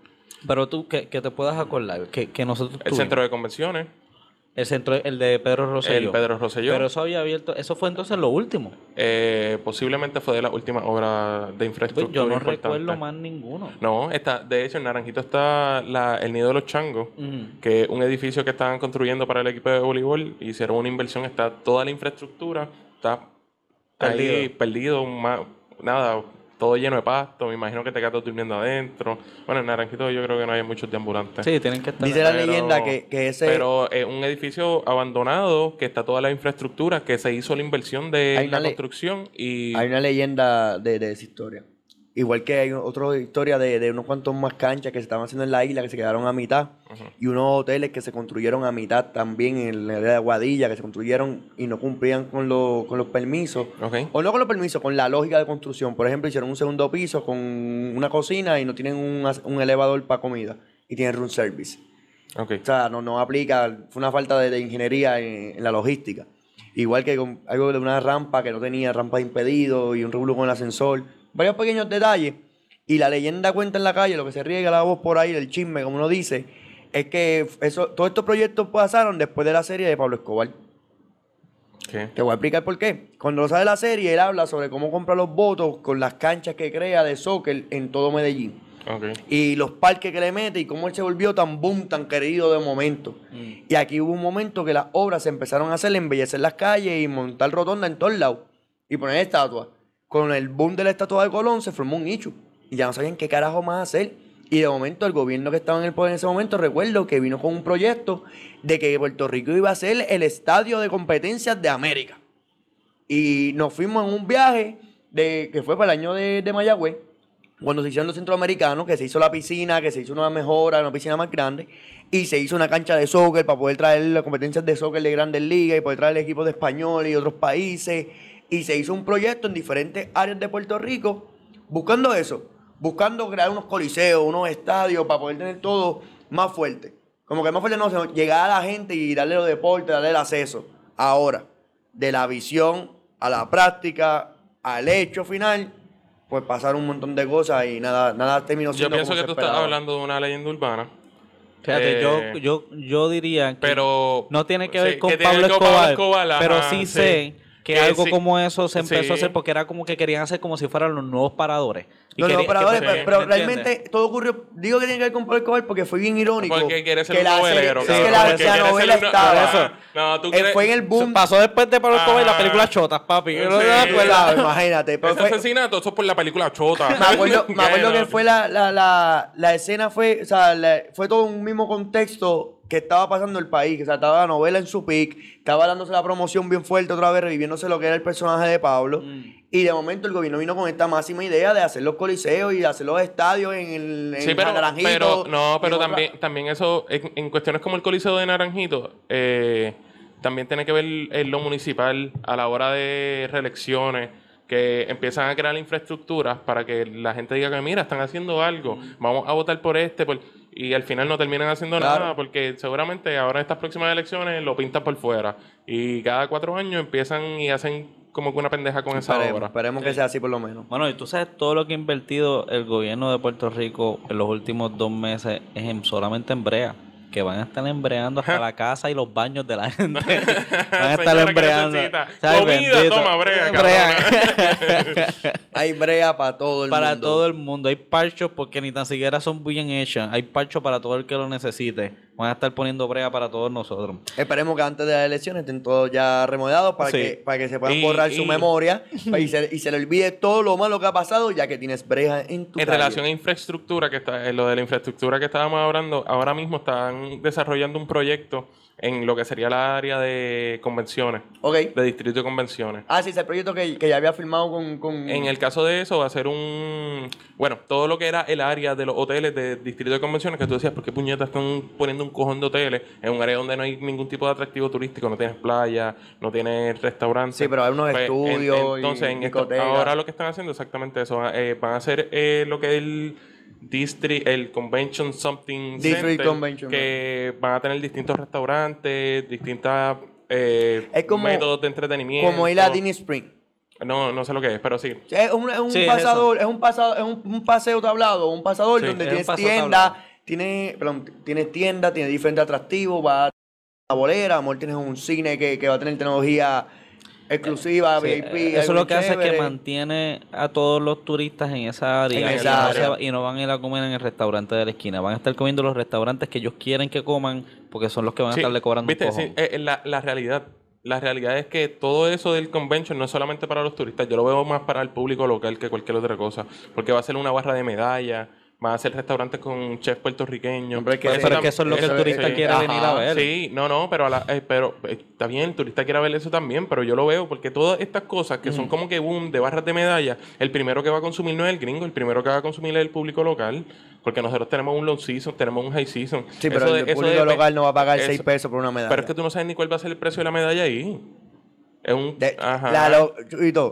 [SPEAKER 2] Pero tú, que, que te puedas acordar, que, que nosotros
[SPEAKER 3] El
[SPEAKER 2] tuvimos.
[SPEAKER 3] centro de convenciones,
[SPEAKER 2] El centro, el de Pedro Rosselló.
[SPEAKER 3] el Pedro Rosselló,
[SPEAKER 2] Pero eso había abierto, eso fue entonces lo último.
[SPEAKER 3] eh, posiblemente fue de las últimas obras de
[SPEAKER 2] Pues
[SPEAKER 3] infraestructura
[SPEAKER 2] yo no recuerdo más ninguno.
[SPEAKER 3] No, está, de hecho en Naranjito está la- el Nido de los Changos, que es un edificio que estaban construyendo para el equipo de voleibol. Hicieron una inversión, está toda la infraestructura, está
[SPEAKER 2] Perdido.
[SPEAKER 3] ahí perdido, ma- nada, todo lleno de pasto. Me imagino que te quedas durmiendo adentro. Bueno, en Naranjito yo creo que no hay muchos deambulantes.
[SPEAKER 2] Sí, tienen que estar.
[SPEAKER 1] Dice la
[SPEAKER 3] Pero-
[SPEAKER 1] leyenda que, que ese...
[SPEAKER 3] Pero es un edificio abandonado, que está toda la infraestructura, que se hizo la inversión de la
[SPEAKER 1] le-
[SPEAKER 3] construcción y...
[SPEAKER 1] Hay una leyenda de, de esa historia. Igual que hay otra historia de, de unos cuantos más canchas que se estaban haciendo en la isla que se quedaron a mitad. Y unos hoteles que se construyeron a mitad también en la área de Aguadilla, que se construyeron y no cumplían con, lo- con los permisos. O no con los permisos, con la lógica de construcción. Por ejemplo, hicieron un segundo piso con una cocina y no tienen un, un elevador para comida. Y tienen room service.
[SPEAKER 3] Ok.
[SPEAKER 1] O sea, no, no aplica, fue una falta de, de ingeniería en, en la logística. Igual que con algo de una rampa que no tenía rampa de impedido y un regulo con el ascensor. Varios pequeños detalles. Y la leyenda cuenta en la calle, lo que se riega la voz por ahí, el chisme, como uno dice, es que eso, todos estos proyectos pasaron después de la serie de Pablo Escobar.
[SPEAKER 3] ¿Qué?
[SPEAKER 1] Te voy a explicar por qué. Cuando sale la serie, él habla sobre cómo compra los votos con las canchas que crea de soccer en todo Medellín. Y los parques que le mete y cómo él se volvió tan boom, tan querido de momento. Y aquí hubo un momento que las obras se empezaron a hacer, embellecer las calles y montar rotonda en todos lados. Y poner estatuas. Con el boom de la estatua de Colón se formó un nicho. Y ya no sabían qué carajo más hacer. Y de momento el gobierno que estaba en el poder en ese momento, recuerdo que vino con un proyecto de que Puerto Rico iba a ser el estadio de competencias de América. Y nos fuimos en un viaje de, que fue para el año de, de Mayagüez, cuando se hicieron los centroamericanos, que se hizo la piscina, que se hizo una mejora, una piscina más grande, y se hizo una cancha de soccer para poder traer las competencias de soccer de grandes ligas y poder traer equipos de español y otros países. Y se hizo un proyecto en diferentes áreas de Puerto Rico buscando eso, buscando crear unos coliseos, unos estadios para poder tener todo más fuerte. Como que más fuerte no, sino llegar a la gente y darle los deportes, darle el acceso. Ahora, de la visión a la práctica, al hecho final, pues pasaron un montón de cosas y nada, nada terminó
[SPEAKER 3] Yo
[SPEAKER 1] siendo
[SPEAKER 3] pienso
[SPEAKER 1] como
[SPEAKER 3] que
[SPEAKER 1] se
[SPEAKER 3] tú estás hablando de una leyenda urbana.
[SPEAKER 2] Fíjate,
[SPEAKER 3] Eh,
[SPEAKER 2] yo, yo, yo diría que
[SPEAKER 3] Pero.
[SPEAKER 2] no tiene que
[SPEAKER 3] sí,
[SPEAKER 2] ver con Pablo Escobar,
[SPEAKER 3] Escobar,
[SPEAKER 2] pero
[SPEAKER 3] ajá,
[SPEAKER 2] sí sé que
[SPEAKER 3] Que
[SPEAKER 2] algo
[SPEAKER 3] sí.
[SPEAKER 2] como eso se empezó
[SPEAKER 3] Sí.
[SPEAKER 2] a hacer porque era como que querían hacer como si fueran los nuevos paradores. Y
[SPEAKER 1] No, no,
[SPEAKER 2] quería-
[SPEAKER 1] pero,
[SPEAKER 2] que-
[SPEAKER 1] pero,
[SPEAKER 3] sí,
[SPEAKER 1] pero
[SPEAKER 2] ¿me entiendes?
[SPEAKER 1] realmente todo ocurrió. Digo que tiene que ver con Pablo Escobar porque fue bien irónico.
[SPEAKER 3] Porque quiere ser
[SPEAKER 1] que
[SPEAKER 3] un
[SPEAKER 1] la
[SPEAKER 3] novelero,
[SPEAKER 1] serie- es que la, novela estaba.
[SPEAKER 3] Eso. No, tú
[SPEAKER 1] Eh,
[SPEAKER 3] quieres-
[SPEAKER 1] fue en el boom.
[SPEAKER 2] Pasó después de Pablo Escobar y la película Chotas, papi. ¿No
[SPEAKER 3] Sí.
[SPEAKER 1] Claro, imagínate. Pero
[SPEAKER 3] Ese
[SPEAKER 1] fue,
[SPEAKER 3] asesinato, eso es por la película Chota.
[SPEAKER 1] me acuerdo, me acuerdo que fue la, la, la, la escena, fue, o sea, la- fue todo un mismo contexto que estaba pasando el país. O sea, estaba la novela en su pic, estaba dándose la promoción bien fuerte otra vez, reviviéndose lo que era el personaje de Pablo.
[SPEAKER 2] Mm.
[SPEAKER 1] Y de momento el gobierno vino con esta máxima idea de hacer los coliseos y de hacer los estadios en el en
[SPEAKER 3] Sí, pero,
[SPEAKER 1] Naranjito
[SPEAKER 3] pero no, pero
[SPEAKER 1] otra-
[SPEAKER 3] también, también eso, en, en cuestiones como el Coliseo de Naranjito, eh, también tiene que ver en lo municipal a la hora de reelecciones, que empiezan a crear infraestructuras para que la gente diga que mira, están haciendo algo, vamos a votar por este, por- y al final no terminan haciendo
[SPEAKER 1] Claro.
[SPEAKER 3] nada, porque seguramente ahora en estas próximas elecciones lo pintan por fuera, y cada cuatro años empiezan y hacen como que una pendeja con esa
[SPEAKER 1] Esperemos,
[SPEAKER 3] obra.
[SPEAKER 1] esperemos que sea así por lo menos.
[SPEAKER 2] Bueno, y tú sabes todo lo que ha invertido el gobierno de Puerto Rico en los últimos dos meses es en, solamente en brea. Que van a estar embreando hasta la casa y los baños de la gente. van a estar
[SPEAKER 3] Señora, ¿qué
[SPEAKER 2] embreando.
[SPEAKER 3] Comida,
[SPEAKER 2] Bendito.
[SPEAKER 3] toma, brea,
[SPEAKER 2] Brea.
[SPEAKER 1] Hay brea para todo el
[SPEAKER 2] para
[SPEAKER 1] mundo.
[SPEAKER 2] todo el mundo. Hay parchos porque ni tan siquiera son bien hechas. Hay parchos para todo el que lo necesite. Van a estar poniendo brea para todos nosotros.
[SPEAKER 1] Esperemos que antes de las elecciones estén todos ya remodelados para,
[SPEAKER 2] Sí.
[SPEAKER 1] que, para que se puedan
[SPEAKER 3] Y-
[SPEAKER 1] borrar su
[SPEAKER 3] y-
[SPEAKER 1] memoria y se, y se le olvide todo lo malo que ha pasado ya que tienes breja en tu
[SPEAKER 3] En
[SPEAKER 1] calle.
[SPEAKER 3] relación a infraestructura, que está, en lo de la infraestructura que estábamos hablando, ahora mismo están desarrollando un proyecto en lo que sería la área de convenciones,
[SPEAKER 1] Ok.
[SPEAKER 3] de distrito de convenciones.
[SPEAKER 1] Ah, sí, es el proyecto que, que ya había firmado con... con...
[SPEAKER 3] En el caso de eso va a ser un... Bueno, todo lo que era el área de los hoteles de distrito de convenciones, que tú decías, ¿por qué puñetas están poniendo un cojón de hoteles en un área donde no hay ningún tipo de atractivo turístico? No tienes playa, no tienes restaurantes.
[SPEAKER 1] Sí, pero hay unos estudios y
[SPEAKER 3] entonces, en esto-
[SPEAKER 1] discotecas.
[SPEAKER 3] ahora lo que están haciendo es exactamente eso. van a- eh, van a hacer eh, lo que es el district, el Convention Something
[SPEAKER 1] District
[SPEAKER 3] Center,
[SPEAKER 1] Convention,
[SPEAKER 3] que van a tener distintos restaurantes, distintas eh,
[SPEAKER 1] Es como-
[SPEAKER 3] métodos de entretenimiento.
[SPEAKER 1] Como ir a Disney Spring.
[SPEAKER 3] No, no sé lo que es, pero sí.
[SPEAKER 1] Es un, es un
[SPEAKER 2] Sí, es
[SPEAKER 1] pasador, es, un pasado, es un, un paseo tablado, un pasador
[SPEAKER 3] Sí,
[SPEAKER 1] donde tienes
[SPEAKER 2] paseo
[SPEAKER 1] tiendas,
[SPEAKER 2] tablado.
[SPEAKER 1] tiene, perdón, tienes tiendas, tiene diferentes atractivos, va a la bolera, a lo mejor tienes un cine que, que va a tener tecnología exclusiva,
[SPEAKER 2] Sí,
[SPEAKER 1] VIP.
[SPEAKER 2] eso
[SPEAKER 1] algo
[SPEAKER 2] lo que hace es que
[SPEAKER 1] chévere.
[SPEAKER 2] mantiene a todos los turistas en esa área,
[SPEAKER 1] En
[SPEAKER 2] y,
[SPEAKER 1] esa
[SPEAKER 2] no
[SPEAKER 1] área.
[SPEAKER 2] se- y no van a ir a comer en el restaurante de la esquina. Van a estar comiendo los restaurantes que ellos quieren que coman porque son los que van a
[SPEAKER 3] Sí,
[SPEAKER 2] estarle cobrando
[SPEAKER 3] viste,
[SPEAKER 2] un cojón.
[SPEAKER 3] sí, eh, la, la realidad. La realidad es que todo eso del convention no es solamente para los turistas, yo lo veo más para el público local que cualquier otra cosa. Porque va a ser una barra de medallas, va a ser restaurantes con chef.
[SPEAKER 1] Hombre, que
[SPEAKER 3] a
[SPEAKER 2] Pero es que eso es lo que el turista
[SPEAKER 1] sí.
[SPEAKER 2] quiere
[SPEAKER 1] Ajá,
[SPEAKER 2] venir a ver.
[SPEAKER 3] Sí, no, no, pero, a la- eh, pero eh, está bien, el turista quiere ver eso también, pero yo lo veo porque todas estas cosas que son como que boom de barras de medallas, el primero que va a consumir no es el gringo, el primero que va a consumir es el público local, porque nosotros tenemos un low season, tenemos un high season.
[SPEAKER 1] Sí, pero
[SPEAKER 3] Eso
[SPEAKER 1] el
[SPEAKER 3] de-
[SPEAKER 1] público
[SPEAKER 3] de-
[SPEAKER 1] local no va a pagar
[SPEAKER 3] eso-
[SPEAKER 1] 6 pesos por una medalla.
[SPEAKER 3] Pero es que tú no sabes ni cuál va a ser el precio de la medalla ahí. Es un...
[SPEAKER 1] De-
[SPEAKER 3] ajá.
[SPEAKER 1] la lo-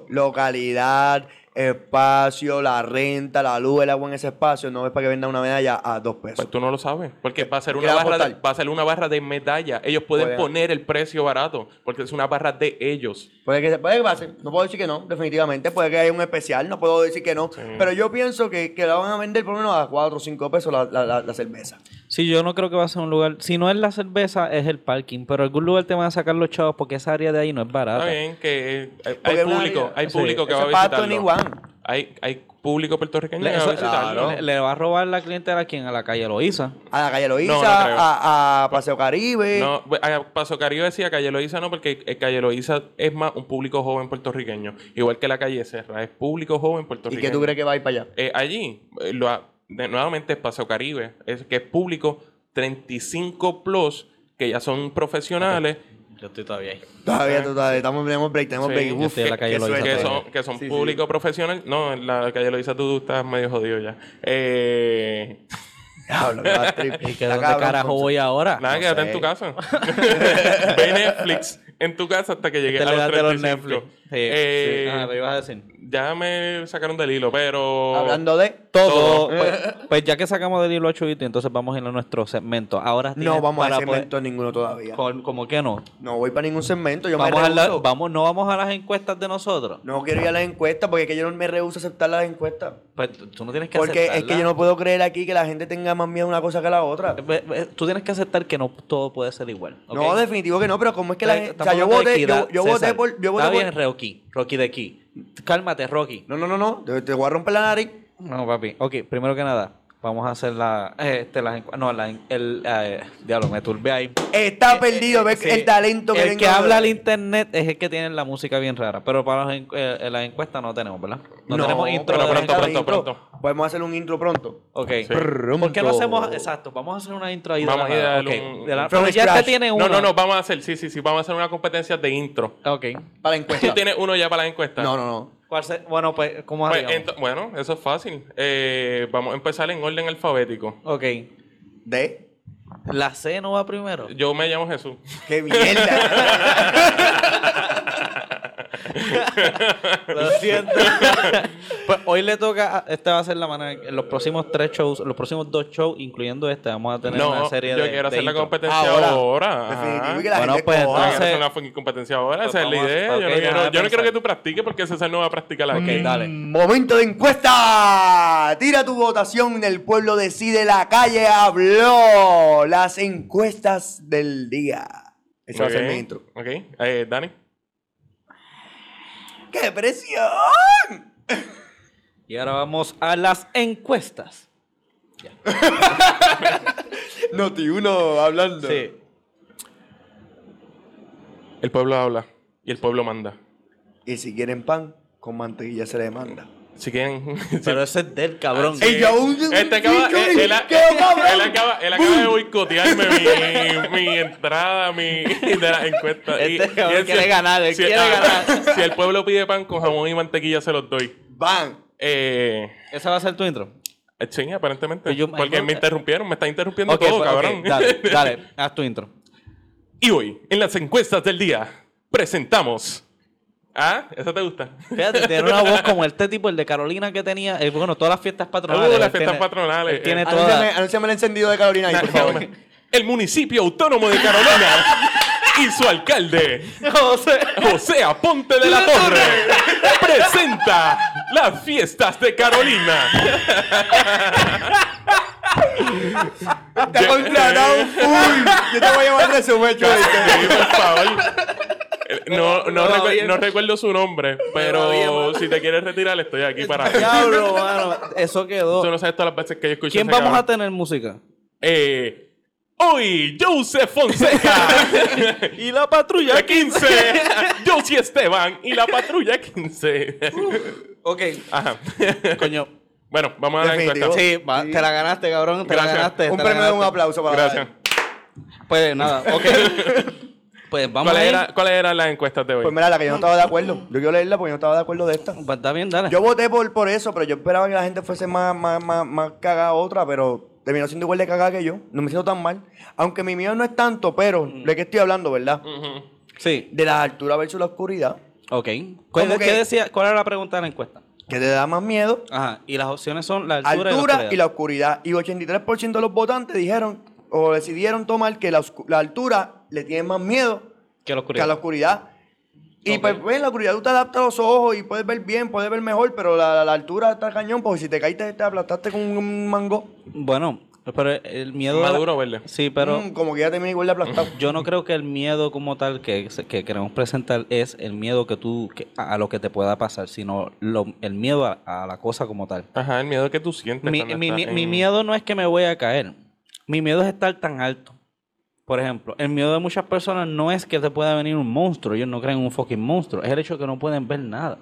[SPEAKER 1] localidad, espacio, la renta, la luz, el agua en ese espacio, no es para que venda una medalla a dos pesos.
[SPEAKER 3] Pues tú no lo sabes, porque va a ser
[SPEAKER 1] ¿Qué
[SPEAKER 3] una barra de, va a ser una barra de medalla. Ellos pueden
[SPEAKER 1] Pueden.
[SPEAKER 3] poner el precio barato, porque es una barra de ellos.
[SPEAKER 1] Puede que se puede que pase, no puedo decir que no, definitivamente, puede que haya un especial, no puedo decir que no, pero yo pienso que, que la van a vender por lo menos a 4 o 5 pesos la, la, la- la cerveza.
[SPEAKER 2] Sí, yo no creo que va a ser un lugar. Si no es la cerveza, es el parking. Pero algún lugar te van a sacar los chavos porque esa área de ahí no es barata.
[SPEAKER 3] Está bien que eh, hay, público, hay
[SPEAKER 2] sí,
[SPEAKER 3] público que
[SPEAKER 1] Eso
[SPEAKER 3] va a visitarlo.
[SPEAKER 1] 21.
[SPEAKER 3] Hay, hay público puertorriqueño
[SPEAKER 2] Le-
[SPEAKER 3] que va a
[SPEAKER 2] eso-
[SPEAKER 1] claro.
[SPEAKER 2] Le, le va a robar la clientela a quién? A la calle Loíza.
[SPEAKER 1] A la calle Loíza,
[SPEAKER 3] No, no creo.
[SPEAKER 1] a, a Paseo Caribe.
[SPEAKER 3] No, bu- a Paso Caribe decía Calle Loíza no, porque eh, Calle Loíza es más un público joven puertorriqueño. Igual que la calle Serra, es público joven
[SPEAKER 1] ¿Y
[SPEAKER 3] puertorriqueño.
[SPEAKER 1] qué tú crees que va a ir para allá?
[SPEAKER 3] Eh, allí, lo ha- de- nuevamente es Paso Caribe, es que es público 35 plus, que ya son profesionales,
[SPEAKER 2] Yo estoy todavía ahí.
[SPEAKER 1] Todavía, todavía, estamos, tenemos break, tenemos
[SPEAKER 3] Sí,
[SPEAKER 1] break. Uf,
[SPEAKER 2] estoy en la
[SPEAKER 1] qué-
[SPEAKER 2] calle
[SPEAKER 1] qué
[SPEAKER 2] Loíza
[SPEAKER 1] suerte.
[SPEAKER 3] que
[SPEAKER 2] todavía.
[SPEAKER 3] son, que son
[SPEAKER 1] Sí, sí.
[SPEAKER 3] público profesional. No, en la calle Loíza tú estás medio jodido ya. Eh,
[SPEAKER 1] Diablo.
[SPEAKER 2] ¿Y que dónde carajo voy ahora?
[SPEAKER 3] nada,
[SPEAKER 1] No
[SPEAKER 3] quédate
[SPEAKER 1] sé.
[SPEAKER 3] en tu casa. Ve Netflix en tu casa hasta que llegue
[SPEAKER 2] Te
[SPEAKER 3] a los
[SPEAKER 2] das de los
[SPEAKER 3] 35.
[SPEAKER 2] Netflix. Sí,
[SPEAKER 3] Eh,
[SPEAKER 2] sí. Ah, ibas a decir.
[SPEAKER 3] Ya me sacaron del hilo, pero...
[SPEAKER 1] Hablando de...
[SPEAKER 2] Todo. Pues, pues ya que sacamos del hilo a Chuyito, entonces vamos a ir a nuestro segmento. Ahora
[SPEAKER 1] No vamos a hacer
[SPEAKER 2] poder-
[SPEAKER 1] segmento ninguno todavía.
[SPEAKER 2] ¿Cómo que no?
[SPEAKER 1] No voy para ningún segmento, yo
[SPEAKER 2] Vamos
[SPEAKER 1] me
[SPEAKER 2] a la-
[SPEAKER 1] rehuso.
[SPEAKER 2] vamos, no vamos a las encuestas de nosotros.
[SPEAKER 1] No quiero ir a las encuestas porque es que yo no me rehuso a aceptar las encuestas.
[SPEAKER 2] Pues tú no tienes que
[SPEAKER 1] Porque es que yo no puedo creer aquí que la gente tenga más miedo a una cosa que a la otra.
[SPEAKER 2] Tú tienes que aceptar que no todo puede ser igual.
[SPEAKER 1] No, definitivo que no, pero ¿cómo es que la gente... O sea, yo voté,
[SPEAKER 2] equidad,
[SPEAKER 1] yo, yo voté
[SPEAKER 2] César.
[SPEAKER 1] por... Yo voté
[SPEAKER 2] Está
[SPEAKER 1] por...
[SPEAKER 2] bien, Rocky. Rocky de aquí. Cálmate, Rocky.
[SPEAKER 1] No, no, no, no. Te, te voy a romper la nariz.
[SPEAKER 2] No, papi. Ok, primero que nada, vamos a hacer la, eh, este, las No, la, el... eh, diablo, me turbé ahí.
[SPEAKER 1] Está perdido, ves
[SPEAKER 2] Sí.
[SPEAKER 1] el talento que
[SPEAKER 2] El que habla al internet es el que tiene la música bien rara. Pero para las, eh, las encuestas no tenemos, ¿verdad? No, tenemos intro.
[SPEAKER 3] pero
[SPEAKER 2] de las
[SPEAKER 3] pronto,
[SPEAKER 2] encuestas.
[SPEAKER 3] pronto, pronto.
[SPEAKER 1] Podemos hacer un intro pronto.
[SPEAKER 2] Ok.
[SPEAKER 3] Sí.
[SPEAKER 2] ¿Por qué no hacemos...? Exacto, vamos a hacer una intro ahí. de
[SPEAKER 3] Vamos
[SPEAKER 2] la
[SPEAKER 3] a ir a
[SPEAKER 2] nada.
[SPEAKER 3] darle
[SPEAKER 2] Ok,
[SPEAKER 3] un-
[SPEAKER 2] de la-
[SPEAKER 1] From
[SPEAKER 2] pero ya te tiene uno.
[SPEAKER 3] No, no, no, vamos a hacer, sí, sí, sí, vamos a hacer una competencia de intro.
[SPEAKER 2] Ok.
[SPEAKER 1] Para la
[SPEAKER 3] Tú
[SPEAKER 1] encuesta.
[SPEAKER 3] tienes uno ya para la encuesta.
[SPEAKER 1] No, no, no.
[SPEAKER 2] ¿Cuál se- Bueno, pues, ¿cómo
[SPEAKER 3] Pues,
[SPEAKER 2] haríamos?
[SPEAKER 3] bueno, eso es fácil. Eh, vamos a empezar en orden alfabético.
[SPEAKER 2] Ok.
[SPEAKER 1] ¿De?
[SPEAKER 2] La C no va primero.
[SPEAKER 3] Yo me llamo Jesús.
[SPEAKER 1] ¡Qué mierda!
[SPEAKER 2] Lo siento. pues hoy le toca, esta va a ser la manera, en los próximos tres shows, los próximos dos shows, incluyendo este, vamos a tener
[SPEAKER 3] No,
[SPEAKER 2] una serie
[SPEAKER 3] yo
[SPEAKER 2] de
[SPEAKER 3] quiero
[SPEAKER 2] de
[SPEAKER 3] hacer la competencia
[SPEAKER 1] Ahora.
[SPEAKER 3] ahora.
[SPEAKER 1] Que la
[SPEAKER 2] Bueno,
[SPEAKER 1] gente
[SPEAKER 2] pues,
[SPEAKER 3] Yo
[SPEAKER 1] coja.
[SPEAKER 3] quiero
[SPEAKER 2] entonces-
[SPEAKER 3] hacer una competencia ahora.
[SPEAKER 2] Pues
[SPEAKER 3] Esa es la idea. yo no, quiero, yo no quiero que tú practiques porque César no va a practicar aquí.
[SPEAKER 2] Ok, dale.
[SPEAKER 1] Momento de encuesta. Tira tu votación. El pueblo decide. La calle habló. Las encuestas del día. Ese va a ser mi intro.
[SPEAKER 3] Ok. Eh, Dani.
[SPEAKER 1] ¡Qué presión!
[SPEAKER 2] Y ahora vamos a las encuestas.
[SPEAKER 1] Noti uno hablando.
[SPEAKER 2] Sí.
[SPEAKER 3] El pueblo habla y el pueblo manda.
[SPEAKER 1] Y si quieren pan, con mantequilla se le manda.
[SPEAKER 3] Si quieren.
[SPEAKER 2] Pero ese es del cabrón.
[SPEAKER 3] Sí.
[SPEAKER 1] Ey, yo, un-
[SPEAKER 3] Este acaba, él, acaba, él acaba de boicotearme mi, mi entrada mi, de la encuesta.
[SPEAKER 2] Este cabrón
[SPEAKER 3] él
[SPEAKER 2] quiere
[SPEAKER 3] si-
[SPEAKER 2] ganar, él quiere
[SPEAKER 3] ah,
[SPEAKER 2] ganar.
[SPEAKER 3] Si el pueblo pide pan con jamón y mantequilla, se los doy.
[SPEAKER 1] Van.
[SPEAKER 3] Eh,
[SPEAKER 2] Esa va a ser tu intro.
[SPEAKER 3] sí, aparentemente.
[SPEAKER 2] Pues yo-
[SPEAKER 3] porque
[SPEAKER 2] yo-
[SPEAKER 3] me interrumpieron, me está interrumpiendo todo,
[SPEAKER 2] pues,
[SPEAKER 3] cabrón.
[SPEAKER 2] dale, dale, haz tu intro.
[SPEAKER 3] Y hoy, en las encuestas del día, presentamos. ¿Ah? ¿Esa te gusta?
[SPEAKER 2] Fíjate, tiene una voz como este tipo, el de Carolina que tenía, eh, bueno, todas las fiestas patronales.
[SPEAKER 3] Uh, las fiestas
[SPEAKER 2] tiene-
[SPEAKER 3] patronales,
[SPEAKER 2] él tiene
[SPEAKER 3] eh.
[SPEAKER 2] todas.
[SPEAKER 1] Anúnciame, anúnciame el encendido de Carolina ahí, por favor.
[SPEAKER 3] El municipio autónomo de Carolina y su alcalde,
[SPEAKER 2] José.
[SPEAKER 3] José Aponte de la Torre, presenta las fiestas de Carolina.
[SPEAKER 1] Te ha contratado full. Yo te voy a llevar resumen,
[SPEAKER 3] Sí, por favor. No, no, recu- recuerdo su nombre, pero si te quieres retirar, estoy aquí para.
[SPEAKER 2] Diablo, mano. Eso quedó.
[SPEAKER 3] Tú no sabes todas las veces que yo escucho
[SPEAKER 2] ¿Quién vamos a tener música?
[SPEAKER 3] Eh, hoy, Joseph Fonseca.
[SPEAKER 2] Y la patrulla.
[SPEAKER 3] La 15, Josie Esteban y la patrulla 15.
[SPEAKER 2] Ok.
[SPEAKER 3] Ajá.
[SPEAKER 2] Coño.
[SPEAKER 3] Bueno, vamos a la
[SPEAKER 1] Definitivo.
[SPEAKER 3] encuesta.
[SPEAKER 2] Sí, va, te la ganaste, cabrón. Te
[SPEAKER 3] Gracias.
[SPEAKER 2] la ganaste.
[SPEAKER 1] Un premio de un aplauso para
[SPEAKER 3] Gracias.
[SPEAKER 2] Pues nada, ok. Pues vamos
[SPEAKER 3] ¿Cuáles
[SPEAKER 2] a ir.
[SPEAKER 3] era, ¿Cuáles eran las encuestas de hoy?
[SPEAKER 1] Pues mira, la que yo no estaba de acuerdo. Yo quiero leerla porque yo no estaba de acuerdo de esta.
[SPEAKER 2] Pues está bien, dale.
[SPEAKER 1] Yo voté por, por eso, pero yo esperaba que la gente fuese más, más, más, más cagada otra, pero terminó siendo igual de cagada que yo. No me siento tan mal. Aunque mi miedo no es tanto, pero ¿de qué estoy hablando, verdad?
[SPEAKER 3] Ujú.
[SPEAKER 2] Sí.
[SPEAKER 1] De la altura versus la oscuridad.
[SPEAKER 2] Ok. ¿Cuál,
[SPEAKER 1] ¿Cómo
[SPEAKER 2] ¿Qué
[SPEAKER 1] que?
[SPEAKER 2] decía? ¿Cuál era la pregunta de la encuesta?
[SPEAKER 1] ¿Qué te da más miedo?
[SPEAKER 2] Ajá. Y las opciones son la altura,
[SPEAKER 1] Altura,
[SPEAKER 2] y
[SPEAKER 1] y
[SPEAKER 2] la
[SPEAKER 1] la oscuridad. Y 83% de los votantes dijeron o decidieron tomar que la, la altura le tiene más miedo
[SPEAKER 2] Que la
[SPEAKER 1] que a la oscuridad. Y pues, pues, en la oscuridad tú te adaptas a los ojos y puedes ver bien, puedes ver mejor, pero la, la altura está cañón, porque si te caíste, te aplastaste con un mango,
[SPEAKER 2] Bueno, pero el miedo. la-
[SPEAKER 3] Maduro verde.
[SPEAKER 2] Sí, pero.
[SPEAKER 1] mm, como que ya termina igual de aplastado.
[SPEAKER 2] Yo no creo que el miedo como tal que, que queremos presentar es el miedo que tú que- a lo que te pueda pasar, sino lo- el miedo a, a la cosa como tal.
[SPEAKER 3] Ajá, el miedo que tú sientes.
[SPEAKER 2] Mi, mi-
[SPEAKER 3] estás
[SPEAKER 2] mi-
[SPEAKER 3] en-
[SPEAKER 2] mi miedo no es que me voy a caer. Mi miedo es estar tan alto. Por ejemplo, el miedo de muchas personas no es que te pueda venir un monstruo. Ellos no creen en un fucking monstruo. Es el hecho de que no pueden ver nada.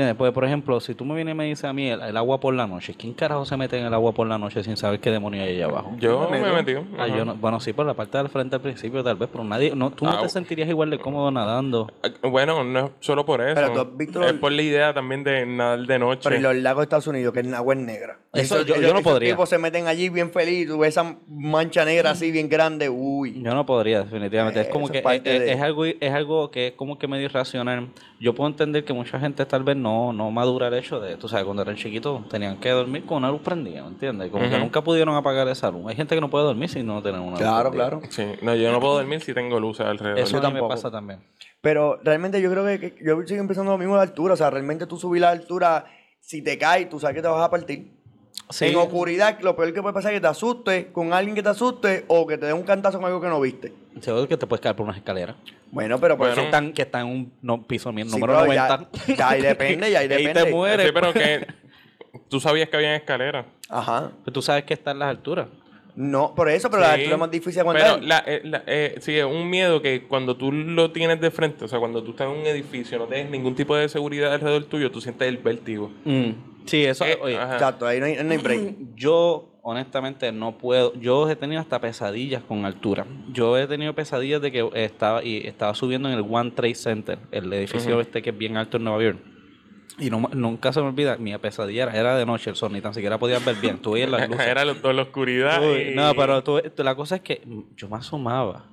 [SPEAKER 2] ¿Entiendes? Porque, por ejemplo, si tú me vienes y me dices a mí el, el agua por la noche, ¿quién carajo se mete en el agua por la noche sin saber qué demonio hay allá abajo?
[SPEAKER 3] Yo
[SPEAKER 1] me
[SPEAKER 3] me he
[SPEAKER 1] meto.
[SPEAKER 3] metido.
[SPEAKER 2] Ah, yo no- bueno, sí, por la parte del frente al principio, tal vez, pero nadie, no, tú no
[SPEAKER 3] Ah,
[SPEAKER 2] te sentirías igual de cómodo nadando.
[SPEAKER 3] Ah, Bueno, no es solo por eso.
[SPEAKER 1] Pero tú has visto
[SPEAKER 3] es
[SPEAKER 1] el-
[SPEAKER 3] por la idea también de nadar de noche.
[SPEAKER 1] Pero en los lagos de Estados Unidos, que el agua es negra.
[SPEAKER 2] Eso
[SPEAKER 1] Esos-
[SPEAKER 2] yo- yo no podría.
[SPEAKER 1] tipos se meten allí bien feliz, tú ves esa mancha negra así bien grande, uy.
[SPEAKER 2] Yo no podría, definitivamente. es
[SPEAKER 1] Eh,
[SPEAKER 2] como
[SPEAKER 1] eso
[SPEAKER 2] que
[SPEAKER 1] es
[SPEAKER 2] es,
[SPEAKER 1] de-
[SPEAKER 2] es algo es algo que es como que medio irracional. Yo puedo entender que mucha gente tal vez no, no madura el hecho de, tú sabes, cuando eran chiquitos tenían que dormir con una luz prendida, ¿me entiendes? Como que nunca pudieron apagar esa luz. Hay gente que no puede dormir si no tienen una luz
[SPEAKER 1] Claro,
[SPEAKER 2] prendida.
[SPEAKER 1] claro.
[SPEAKER 3] Sí, no, yo no puedo dormir si tengo luces alrededor.
[SPEAKER 2] Eso
[SPEAKER 1] Yo tampoco.
[SPEAKER 2] pasa también.
[SPEAKER 1] Pero realmente yo creo que, que yo sigo empezando lo mismo de la altura. O sea, realmente tú subir la altura, si te caes, tú sabes que te vas a partir.
[SPEAKER 2] Sí.
[SPEAKER 1] En oscuridad, lo peor que puede pasar es que te asustes con alguien que te asuste o que te dé un cantazo con algo que no viste.
[SPEAKER 2] Seguro que te puedes caer por unas escaleras.
[SPEAKER 1] Bueno, pero por
[SPEAKER 3] Bueno.
[SPEAKER 2] Que
[SPEAKER 1] eso...
[SPEAKER 2] están, que están en un no, piso
[SPEAKER 1] Sí,
[SPEAKER 2] número
[SPEAKER 1] pero
[SPEAKER 2] 90.
[SPEAKER 1] Ya, ya ahí depende, ya ahí
[SPEAKER 2] Y ahí
[SPEAKER 1] depende.
[SPEAKER 2] te mueres.
[SPEAKER 3] Sí, pero que tú sabías que había escaleras.
[SPEAKER 1] Ajá.
[SPEAKER 2] Pero tú sabes que están las alturas.
[SPEAKER 1] No, por eso, pero la
[SPEAKER 3] Sí,
[SPEAKER 1] altura es más difícil de
[SPEAKER 3] Pero
[SPEAKER 1] aguantar.
[SPEAKER 3] la, eh, la- eh, sí, es un miedo que cuando tú lo tienes de frente, o sea, cuando tú estás en un edificio, no tienes ningún tipo de seguridad alrededor tuyo, tú sientes el vértigo.
[SPEAKER 2] Mm. Sí, eso.
[SPEAKER 3] Eh,
[SPEAKER 2] oye.
[SPEAKER 1] Exacto, ahí no hay, no hay break.
[SPEAKER 2] Yo, honestamente, no puedo. Yo he tenido hasta pesadillas con altura. Yo he tenido pesadillas de que estaba y estaba subiendo en el One Trade Center, el edificio este que es bien alto en Nueva York. Y no, nunca se me olvida, mi pesadilla era, era de noche el sol, ni tan siquiera podías ver bien. Tú veías las luces.
[SPEAKER 3] Era toda la oscuridad.
[SPEAKER 2] Uy,
[SPEAKER 3] y-
[SPEAKER 2] No, pero tú- la cosa es que yo me asomaba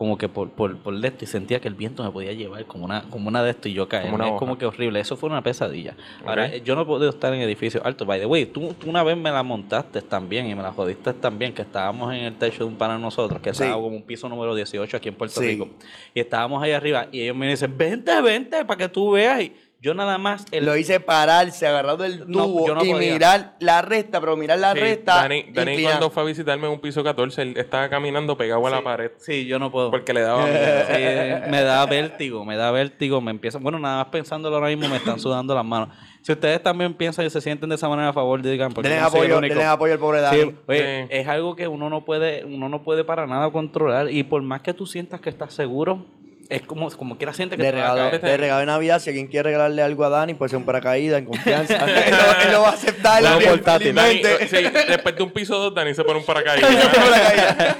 [SPEAKER 2] como que por, por, por de esto y sentía que el viento me podía llevar como una, como una de esto y yo caer.
[SPEAKER 3] Como una
[SPEAKER 2] es
[SPEAKER 3] hoja.
[SPEAKER 2] como que horrible. Eso fue una pesadilla. Ahora, yo no he podido estar en edificios altos. By the way, tú, tú una vez me la montaste también y me la jodiste también, que estábamos en el techo de un pana de nosotros, que
[SPEAKER 1] Sí.
[SPEAKER 2] estaba como un piso número 18 aquí en Puerto
[SPEAKER 1] Sí.
[SPEAKER 2] Rico. Y estábamos ahí arriba y ellos me dicen, vente, vente, para que tú veas. Y yo nada más... El,
[SPEAKER 1] Lo hice pararse, agarrado del
[SPEAKER 2] No,
[SPEAKER 1] tubo
[SPEAKER 2] no
[SPEAKER 1] y
[SPEAKER 2] podía.
[SPEAKER 1] mirar la resta, pero mirar la
[SPEAKER 3] Sí,
[SPEAKER 1] resta.
[SPEAKER 3] Dani, Dani cuando fue a visitarme en un piso 14, él estaba caminando pegado a la pared
[SPEAKER 2] Sí, yo no puedo.
[SPEAKER 3] porque le daba miedo.
[SPEAKER 2] Sí, me da vértigo, me da vértigo, me empieza, bueno, nada más pensándolo ahora mismo me están sudando las manos. Si ustedes también piensan y se sienten de esa manera, a favor, digan, porque
[SPEAKER 1] Denle
[SPEAKER 2] yo no el
[SPEAKER 1] apoyo,
[SPEAKER 2] único.
[SPEAKER 1] denle apoyo al pobre Dani.
[SPEAKER 2] Sí, oye,
[SPEAKER 3] Sí.
[SPEAKER 2] es algo que uno no puede, uno no puede para nada controlar y por más que tú sientas que estás seguro, es como, como quiera sientes que
[SPEAKER 1] de
[SPEAKER 2] te va a
[SPEAKER 1] regalo,
[SPEAKER 2] caer.
[SPEAKER 1] de regalo de Navidad, si alguien quiere regalarle algo a Dani, puede ser un paracaídas en confianza. él, lo, él lo va a aceptar. Dani,
[SPEAKER 2] portátil.
[SPEAKER 3] Dani, sí, después de un piso 2, Dani se pone un
[SPEAKER 1] paracaídas.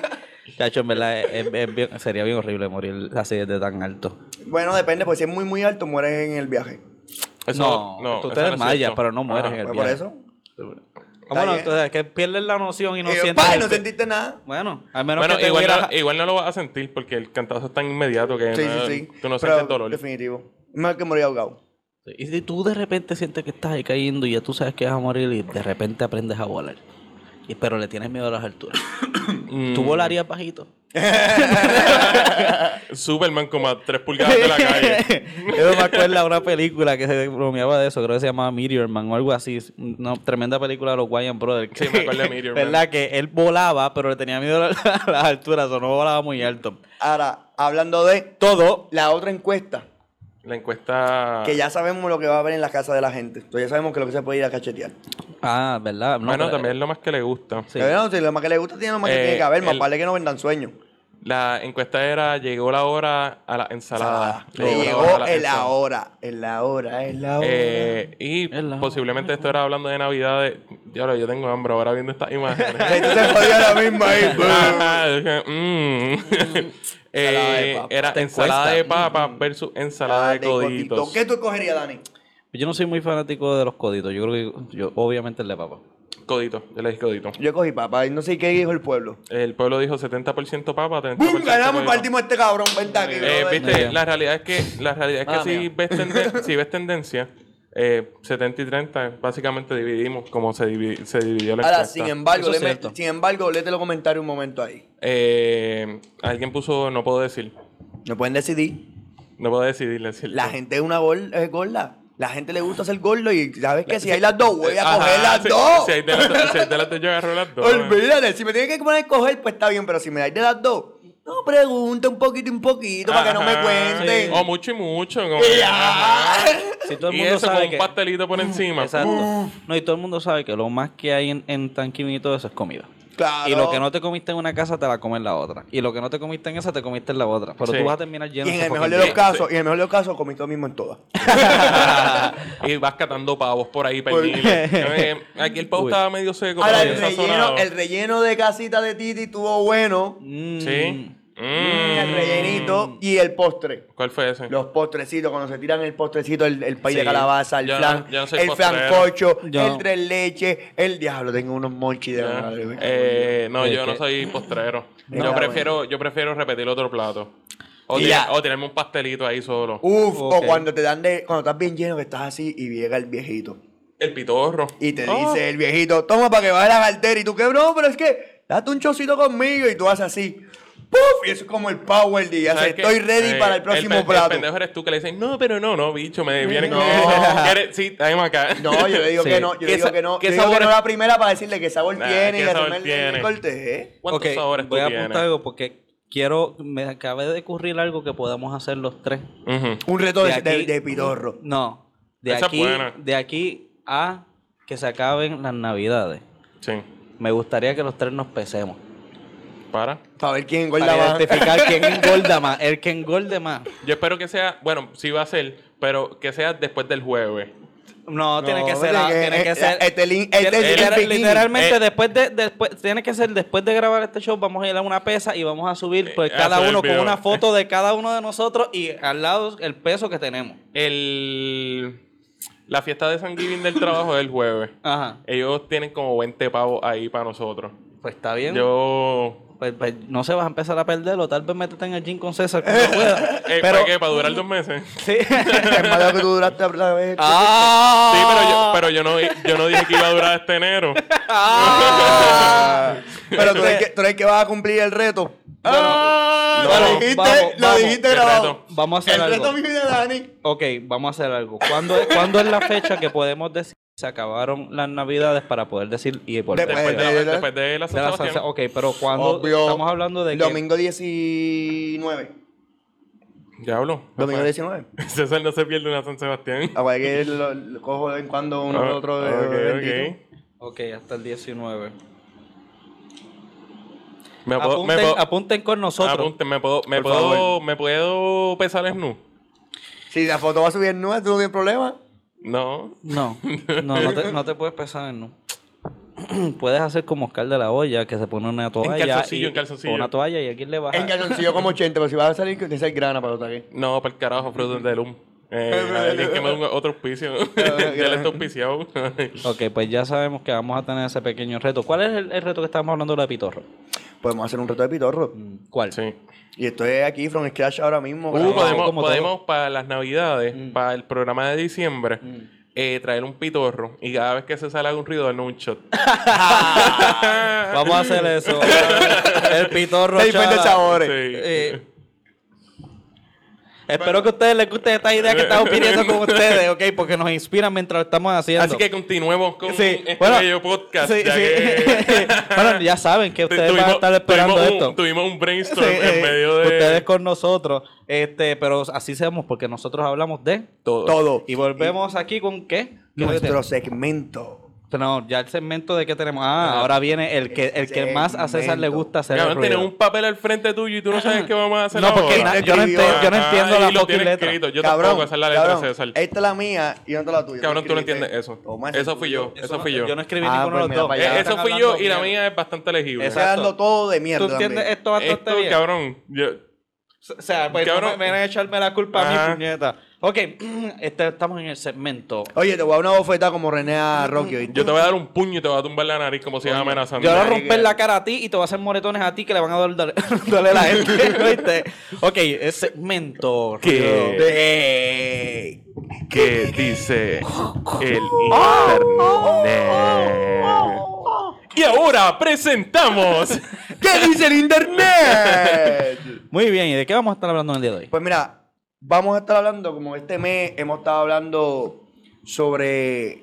[SPEAKER 2] Chacho, en verdad, es- es bien- sería bien horrible morir así desde tan alto.
[SPEAKER 1] bueno, depende, pues si es muy, muy alto, mueres en el viaje.
[SPEAKER 3] Eso-
[SPEAKER 2] no, tú
[SPEAKER 3] eso
[SPEAKER 2] te
[SPEAKER 3] no es
[SPEAKER 2] desmayas, pero no mueres
[SPEAKER 3] Ajá.
[SPEAKER 2] en el
[SPEAKER 1] Pues por
[SPEAKER 2] viaje.
[SPEAKER 1] eso.
[SPEAKER 2] Ah, bueno, entonces es que pierdes la noción y no
[SPEAKER 1] Y yo,
[SPEAKER 2] sientes...
[SPEAKER 1] "Pa, no sentiste nada.
[SPEAKER 2] Bueno, al menos
[SPEAKER 3] Bueno,
[SPEAKER 2] que te
[SPEAKER 3] igual,
[SPEAKER 2] hubiera-
[SPEAKER 3] no, igual no lo vas a sentir porque el cantazo es tan inmediato que
[SPEAKER 1] Sí,
[SPEAKER 3] no,
[SPEAKER 1] sí, sí.
[SPEAKER 3] tú no
[SPEAKER 1] Pero,
[SPEAKER 3] sientes dolor.
[SPEAKER 1] Definitivo. Mejor que morir ahogado.
[SPEAKER 2] Y si tú de repente sientes que estás ahí cayendo y ya tú sabes que vas a morir y de repente aprendes a volar. Y, pero le tienes miedo a las alturas.
[SPEAKER 3] Mm,
[SPEAKER 2] ¿Tú volarías bajito?
[SPEAKER 3] Superman como a 3 pulgadas de la calle.
[SPEAKER 2] Eso me acuerda de una película que se bromeaba de eso, creo que se llamaba Meteor Man o algo así. Una tremenda película de los Wayans Brothers.
[SPEAKER 3] Sí, me acuerdo de Meteor Man.
[SPEAKER 2] ¿Verdad? Que él volaba, pero le tenía miedo a la- a las alturas, o no volaba muy alto.
[SPEAKER 1] Ahora, hablando de
[SPEAKER 2] Todo.
[SPEAKER 1] la otra encuesta,
[SPEAKER 3] La encuesta...
[SPEAKER 1] que ya sabemos lo que va a haber en la casa de la gente. Entonces ya sabemos que lo que se puede ir a cachetear.
[SPEAKER 2] Ah, ¿verdad? No,
[SPEAKER 3] bueno,
[SPEAKER 2] pero-
[SPEAKER 3] también es lo más que le gusta.
[SPEAKER 2] Sí.
[SPEAKER 1] Pero no, si lo más que le gusta tiene lo más que
[SPEAKER 3] Eh,
[SPEAKER 1] tiene que haber, más
[SPEAKER 3] el-
[SPEAKER 1] vale que no vendan sueños.
[SPEAKER 3] La encuesta era, llegó la hora a la ensalada.
[SPEAKER 1] Le
[SPEAKER 3] la
[SPEAKER 1] llegó
[SPEAKER 3] a la
[SPEAKER 1] en la hora, en la hora, en la hora.
[SPEAKER 3] Eh, y
[SPEAKER 2] la
[SPEAKER 3] posiblemente esto era hablando de Navidad. De, Diablo, yo tengo hambre ahora viendo estas imágenes.
[SPEAKER 1] Entonces se jodió la misma ahí.
[SPEAKER 3] Ajá, dije, mm.
[SPEAKER 1] Ensalada de
[SPEAKER 3] Eh,
[SPEAKER 1] papa.
[SPEAKER 3] era
[SPEAKER 2] Te
[SPEAKER 3] ensalada de papa versus ensalada de coditos.
[SPEAKER 1] ¿Qué tú escogerías, Dani?
[SPEAKER 2] Yo no soy muy fanático de los coditos. Yo creo que, yo, obviamente, el de papa.
[SPEAKER 3] Codito, yo le dije codito.
[SPEAKER 1] Yo cogí papa y no sé qué dijo el pueblo.
[SPEAKER 3] El pueblo dijo 70% papa, 30%
[SPEAKER 1] ¡Bum! Ganamos
[SPEAKER 3] codito.
[SPEAKER 1] partimos a este cabrón. Vente aquí.
[SPEAKER 3] Eh, viste, la realidad es que, la realidad es que
[SPEAKER 1] Ah,
[SPEAKER 3] si, ves tenden- si ves tendencia, eh, 70 y 30, básicamente dividimos como se, divi- se dividió la
[SPEAKER 1] Ahora,
[SPEAKER 3] encuesta.
[SPEAKER 1] sin embargo,
[SPEAKER 2] es cierto.
[SPEAKER 1] sin embargo, léete los comentarios un momento ahí.
[SPEAKER 3] Eh, alguien puso, no puedo decir,
[SPEAKER 1] No pueden decidir.
[SPEAKER 3] no puedo decidir decir.
[SPEAKER 1] La gente es una gol- gorda. La gente le gusta ser gordo y sabes que si hay las dos, voy a
[SPEAKER 3] Ajá,
[SPEAKER 1] coger las
[SPEAKER 3] si-
[SPEAKER 1] dos.
[SPEAKER 3] Si hay de las dos, si hay de las dos, yo agarro las dos.
[SPEAKER 1] Olvídate, si me tienes que poner a escoger, pues está bien, pero si me dais de las dos, no pregunta un poquito, un poquito, para que no me cuenten.
[SPEAKER 3] sí. O mucho y mucho. Como
[SPEAKER 1] Y
[SPEAKER 3] que.
[SPEAKER 2] Si todo el
[SPEAKER 3] y
[SPEAKER 2] mundo
[SPEAKER 3] con
[SPEAKER 2] sabe
[SPEAKER 3] un
[SPEAKER 2] que...
[SPEAKER 3] pastelito por encima.
[SPEAKER 2] Exacto. No, y todo el mundo sabe que lo más que hay en, en y todo eso es comida.
[SPEAKER 1] Claro.
[SPEAKER 2] Y lo que no te comiste en una casa te la comes en la otra. Y lo que no te comiste en esa te comiste en la otra. Pero
[SPEAKER 3] Sí.
[SPEAKER 2] tú vas a terminar lleno
[SPEAKER 1] Y en el mejor de los casos, y en el mejor de los casos, comiste lo mismo en todas.
[SPEAKER 3] y vas catando pavos por ahí, perdidos. Eh, Aquí el pavo
[SPEAKER 2] Uy.
[SPEAKER 3] estaba medio seco,
[SPEAKER 1] Ahora, el relleno, el relleno de casita de Titi estuvo bueno.
[SPEAKER 2] Mm.
[SPEAKER 3] Sí.
[SPEAKER 1] Mm,
[SPEAKER 3] Mm.
[SPEAKER 1] El rellenito y el postre.
[SPEAKER 3] ¿Cuál fue ese?
[SPEAKER 1] Los postrecitos, cuando se tiran el postrecito, el, el pay de calabaza, el
[SPEAKER 3] Yo no-
[SPEAKER 1] flan,
[SPEAKER 3] no soy
[SPEAKER 1] el flancocho, el tres leche, el diablo, tengo unos monchis de madre.
[SPEAKER 3] Eh, no, yo no soy postrero.
[SPEAKER 1] No,
[SPEAKER 3] yo
[SPEAKER 1] bueno.
[SPEAKER 3] prefiero, yo prefiero repetir otro plato. O,
[SPEAKER 1] ya.
[SPEAKER 3] o tenerme un pastelito ahí solo.
[SPEAKER 1] Uf, o cuando te dan de, cuando estás bien lleno que estás así y llega el viejito.
[SPEAKER 3] El pitorro.
[SPEAKER 1] Y te
[SPEAKER 3] Oh.
[SPEAKER 1] dice el viejito, toma para que baje la cartera. Y tú, que bro, pero es que date un chocito conmigo. Y tú haces así. ¡Puf! Y eso es como el power de ya estoy ready
[SPEAKER 3] Eh,
[SPEAKER 1] para el próximo
[SPEAKER 3] pe-
[SPEAKER 1] plato.
[SPEAKER 3] El pendejo eres tú que le dices, no, pero no, no, bicho, me viene
[SPEAKER 1] No.
[SPEAKER 3] ¿Quieres? Sí, dame acá.
[SPEAKER 1] No, yo le digo
[SPEAKER 2] Sí.
[SPEAKER 1] que no, yo
[SPEAKER 3] ¿Qué
[SPEAKER 1] le digo que no.
[SPEAKER 3] qué
[SPEAKER 1] Yo digo que
[SPEAKER 3] sabor
[SPEAKER 1] no
[SPEAKER 3] es?
[SPEAKER 1] la primera para decirle qué sabor
[SPEAKER 3] Nah,
[SPEAKER 1] tiene
[SPEAKER 3] ¿qué
[SPEAKER 1] y
[SPEAKER 3] sabor
[SPEAKER 1] el-
[SPEAKER 3] tiene?
[SPEAKER 1] el corte.
[SPEAKER 3] ¿Cuántos
[SPEAKER 2] Ok,
[SPEAKER 3] sabores tú
[SPEAKER 2] voy a
[SPEAKER 3] tienes?
[SPEAKER 2] apuntar algo porque quiero, me acabé de ocurrir algo que podamos hacer los tres.
[SPEAKER 1] Un reto de,
[SPEAKER 2] De
[SPEAKER 1] de,
[SPEAKER 2] aquí-
[SPEAKER 1] de pitorro.
[SPEAKER 2] No, de
[SPEAKER 3] Esa
[SPEAKER 2] aquí, de aquí a que se acaben las navidades.
[SPEAKER 3] Sí.
[SPEAKER 2] Me gustaría que los tres nos pesemos.
[SPEAKER 3] Para.
[SPEAKER 1] Para ver quién engorda
[SPEAKER 2] Para
[SPEAKER 1] más.
[SPEAKER 2] identificar quién engorda más. El que engorde más.
[SPEAKER 3] Yo espero que sea, bueno, sí va a ser, pero que sea después del jueves.
[SPEAKER 2] No, tiene que
[SPEAKER 1] No,
[SPEAKER 2] ser.
[SPEAKER 1] tiene que-
[SPEAKER 2] tiene que ser.
[SPEAKER 1] este link- este
[SPEAKER 2] literal- literalmente,
[SPEAKER 3] Eh.
[SPEAKER 2] después de, después, tiene que ser después de grabar este show, vamos a ir a una pesa y vamos a subir pues,
[SPEAKER 3] Eh,
[SPEAKER 2] cada
[SPEAKER 3] hacer el
[SPEAKER 2] uno con una foto de cada uno de nosotros y al lado el peso que tenemos.
[SPEAKER 3] El, la fiesta de San Giving del trabajo es el jueves.
[SPEAKER 2] Ajá.
[SPEAKER 3] Ellos tienen como 20 pavos ahí para nosotros.
[SPEAKER 2] Pues está bien.
[SPEAKER 3] Yo.
[SPEAKER 2] Pues, pues, no se vas a empezar a perderlo. Tal vez métete en el gym con César cuando pueda.
[SPEAKER 3] Eh,
[SPEAKER 2] Pero,
[SPEAKER 3] ¿Para qué? ¿Para durar dos meses?
[SPEAKER 2] sí.
[SPEAKER 1] Es más de lo que tú duraste la vez.
[SPEAKER 2] ¡Ah!
[SPEAKER 3] Sí, pero yo, pero yo no, yo no dije que iba a durar este enero.
[SPEAKER 1] Ah. Pero tú eres, que, tú eres que vas a cumplir el reto. Ah,
[SPEAKER 3] no,
[SPEAKER 1] lo dijiste,
[SPEAKER 2] vamos,
[SPEAKER 1] lo
[SPEAKER 2] vamos.
[SPEAKER 1] dijiste
[SPEAKER 3] ¿Qué
[SPEAKER 1] grabado.
[SPEAKER 2] Vamos a hacer
[SPEAKER 1] El
[SPEAKER 2] algo.
[SPEAKER 1] reto mi vida, Dani.
[SPEAKER 2] Ok, vamos a hacer algo. ¿Cuándo, es- ¿Cuándo es la fecha que podemos decir se acabaron las navidades para poder decir y volver?
[SPEAKER 1] Después
[SPEAKER 3] Después de,
[SPEAKER 1] de-
[SPEAKER 3] la, después de la
[SPEAKER 2] De la salsa- ok, pero cuando
[SPEAKER 1] Obvio.
[SPEAKER 2] estamos hablando de que
[SPEAKER 1] Domingo 19.
[SPEAKER 3] Diablo.
[SPEAKER 1] Domingo 19.
[SPEAKER 3] César no se pierde una San Sebastián.
[SPEAKER 1] Aguay que lo, lo cojo de vez en cuando uno
[SPEAKER 3] Ah,
[SPEAKER 1] que otro. eh,
[SPEAKER 3] ok,
[SPEAKER 2] hasta el 19.
[SPEAKER 3] Me puedo,
[SPEAKER 2] Apunten,
[SPEAKER 3] me puedo,
[SPEAKER 2] apunten con nosotros.
[SPEAKER 3] apunten, me puedo, me
[SPEAKER 1] Por
[SPEAKER 3] puedo,
[SPEAKER 1] favor.
[SPEAKER 3] me puedo pesar en nu.
[SPEAKER 1] Si la foto va a subir nueva, tú no tienes problema.
[SPEAKER 3] No.
[SPEAKER 2] No, no, no te, no te puedes pesar en no. Puedes hacer como Oscar de la olla, que se pone una toalla.
[SPEAKER 3] calzoncillo,
[SPEAKER 2] y,
[SPEAKER 3] en calzoncillo.
[SPEAKER 2] Una toalla y aquí le baja.
[SPEAKER 1] En calzoncillo como 80, pero si vas a salir, que te grana para lo taque.
[SPEAKER 3] No, para el carajo, Fruit de Loom. Eh, alguien que me dé un- otro auspicio. ya le está auspiciado.
[SPEAKER 2] Ok, pues ya sabemos que vamos a tener ese pequeño reto. ¿Cuál es el, el reto que estamos hablando de Pitorro?
[SPEAKER 1] Podemos hacer un reto de pitorro.
[SPEAKER 2] ¿Cuál?
[SPEAKER 3] sí.
[SPEAKER 1] Y estoy aquí, from scratch ahora mismo.
[SPEAKER 3] Uh, podemos,
[SPEAKER 2] como
[SPEAKER 3] podemos para las navidades, para el programa de diciembre, eh, traer un pitorro y cada vez que se sale un ruido, darle un shot.
[SPEAKER 2] Vamos a hacer eso. el Pitorro.
[SPEAKER 1] De
[SPEAKER 2] chala.
[SPEAKER 1] sabores.
[SPEAKER 3] Sí.
[SPEAKER 2] Eh, espero que a ustedes les guste esta idea que estamos pidiendo con ustedes, ¿ok? Porque nos inspiran mientras lo estamos haciendo.
[SPEAKER 3] Así que continuemos con
[SPEAKER 2] Sí,
[SPEAKER 3] este
[SPEAKER 2] bueno,
[SPEAKER 3] bello podcast.
[SPEAKER 2] Sí,
[SPEAKER 3] ya
[SPEAKER 2] sí.
[SPEAKER 3] que
[SPEAKER 2] bueno, ya saben que ustedes van a estar esperando
[SPEAKER 3] tuvimos
[SPEAKER 2] esto.
[SPEAKER 3] Un, tuvimos un brainstorm
[SPEAKER 2] Sí,
[SPEAKER 3] en
[SPEAKER 2] eh,
[SPEAKER 3] medio de
[SPEAKER 2] Ustedes con nosotros, este, pero así seamos porque nosotros hablamos de
[SPEAKER 3] todo.
[SPEAKER 1] Todo.
[SPEAKER 2] y volvemos aquí con qué? ¿Qué
[SPEAKER 1] Nuestro segmento.
[SPEAKER 2] No, ya el segmento de qué tenemos. Ah, ahora viene el que el que más a César le gusta hacer
[SPEAKER 3] Cabrón, tienes un papel al frente tuyo y tú no sabes qué vamos a hacer
[SPEAKER 2] No, porque yo no, yo no entiendo la fucking letra.
[SPEAKER 3] escrito. Yo
[SPEAKER 1] cabrón,
[SPEAKER 3] tampoco, esa es la letra
[SPEAKER 1] cabrón,
[SPEAKER 3] de César.
[SPEAKER 1] Esta es la mía y no te la tuya.
[SPEAKER 3] Cabrón, tú no entiendes eso. Eso fui yo, eso fui yo.
[SPEAKER 2] Yo no escribí
[SPEAKER 1] Ah,
[SPEAKER 2] ninguno
[SPEAKER 1] pues
[SPEAKER 2] de
[SPEAKER 1] mira
[SPEAKER 2] los dos.
[SPEAKER 3] eso fui yo y la mía es bastante legible.
[SPEAKER 1] Dando todo de mierda.
[SPEAKER 2] ¿Tú entiendes esto bastante bien?
[SPEAKER 3] cabrón, yo...
[SPEAKER 2] O sea, pues me, van a echarme la culpa a mi puñeta. Ok, este, estamos en el segmento.
[SPEAKER 1] Oye, te voy a dar una bofetada como René a Rocky. ¿oíste?
[SPEAKER 3] Yo te voy a dar un puño y te voy a tumbar la nariz como si ibas amenazando.
[SPEAKER 2] Yo le voy a romper la cara a ti y te voy a hacer moretones a ti que le van a doler, doler, doler la gente. ¿Viste? Ok, el segmento.
[SPEAKER 3] ¿Qué?
[SPEAKER 1] De-
[SPEAKER 3] ¿Qué dice el internet? Y ahora presentamos.
[SPEAKER 1] ¿Qué dice el internet?
[SPEAKER 2] Muy bien, ¿y de qué vamos a estar hablando en el día de hoy?
[SPEAKER 1] Pues mira, vamos a estar hablando, como este mes hemos estado hablando sobre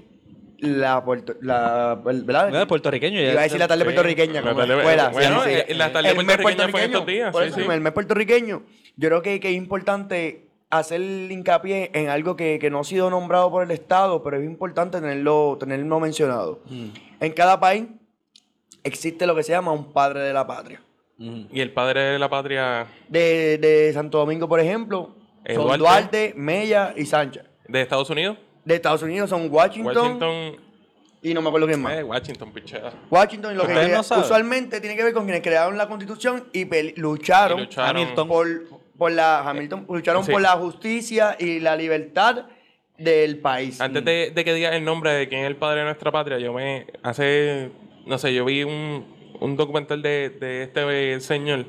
[SPEAKER 1] la, puerto, la ¿verdad?
[SPEAKER 2] Puertorriqueño. ya-
[SPEAKER 1] Iba a decir la tarde
[SPEAKER 3] Sí.
[SPEAKER 1] puertorriqueña, como la
[SPEAKER 3] tarde-
[SPEAKER 1] escuela.
[SPEAKER 3] bueno,
[SPEAKER 1] sí, sí.
[SPEAKER 3] eh, la tarde
[SPEAKER 1] El mes
[SPEAKER 3] puertorriqueña fue estos días,
[SPEAKER 1] Por
[SPEAKER 3] sí,
[SPEAKER 1] eso,
[SPEAKER 3] sí.
[SPEAKER 1] el mes puertorriqueño. Yo creo que, que es importante hacer hincapié en algo que, que no ha sido nombrado por el Estado, pero es importante tenerlo, tenerlo mencionado.
[SPEAKER 3] Mm.
[SPEAKER 1] En cada país existe lo que se llama un padre de la patria.
[SPEAKER 2] Ujú.
[SPEAKER 3] Y el padre de la patria
[SPEAKER 1] De, de Santo Domingo, por ejemplo,
[SPEAKER 3] Eh,
[SPEAKER 1] son
[SPEAKER 3] Duarte.
[SPEAKER 1] Duarte, Mella y Sánchez.
[SPEAKER 3] de Estados Unidos,
[SPEAKER 1] De Estados Unidos son Washington,
[SPEAKER 3] Washington,
[SPEAKER 1] y no me acuerdo quién más.
[SPEAKER 3] eh, Washington, pichea.
[SPEAKER 1] Washington, y lo que
[SPEAKER 2] no
[SPEAKER 1] usualmente tiene que ver con quienes crearon la constitución y lucharon,
[SPEAKER 3] Y lucharon.
[SPEAKER 2] Hamilton.
[SPEAKER 1] por, por la Hamilton, lucharon
[SPEAKER 3] Sí.
[SPEAKER 1] por la justicia y la libertad del país.
[SPEAKER 3] Antes de, de que digas el nombre de quién es el padre de nuestra patria, yo me hace, no sé, yo vi un, un documental de, de este señor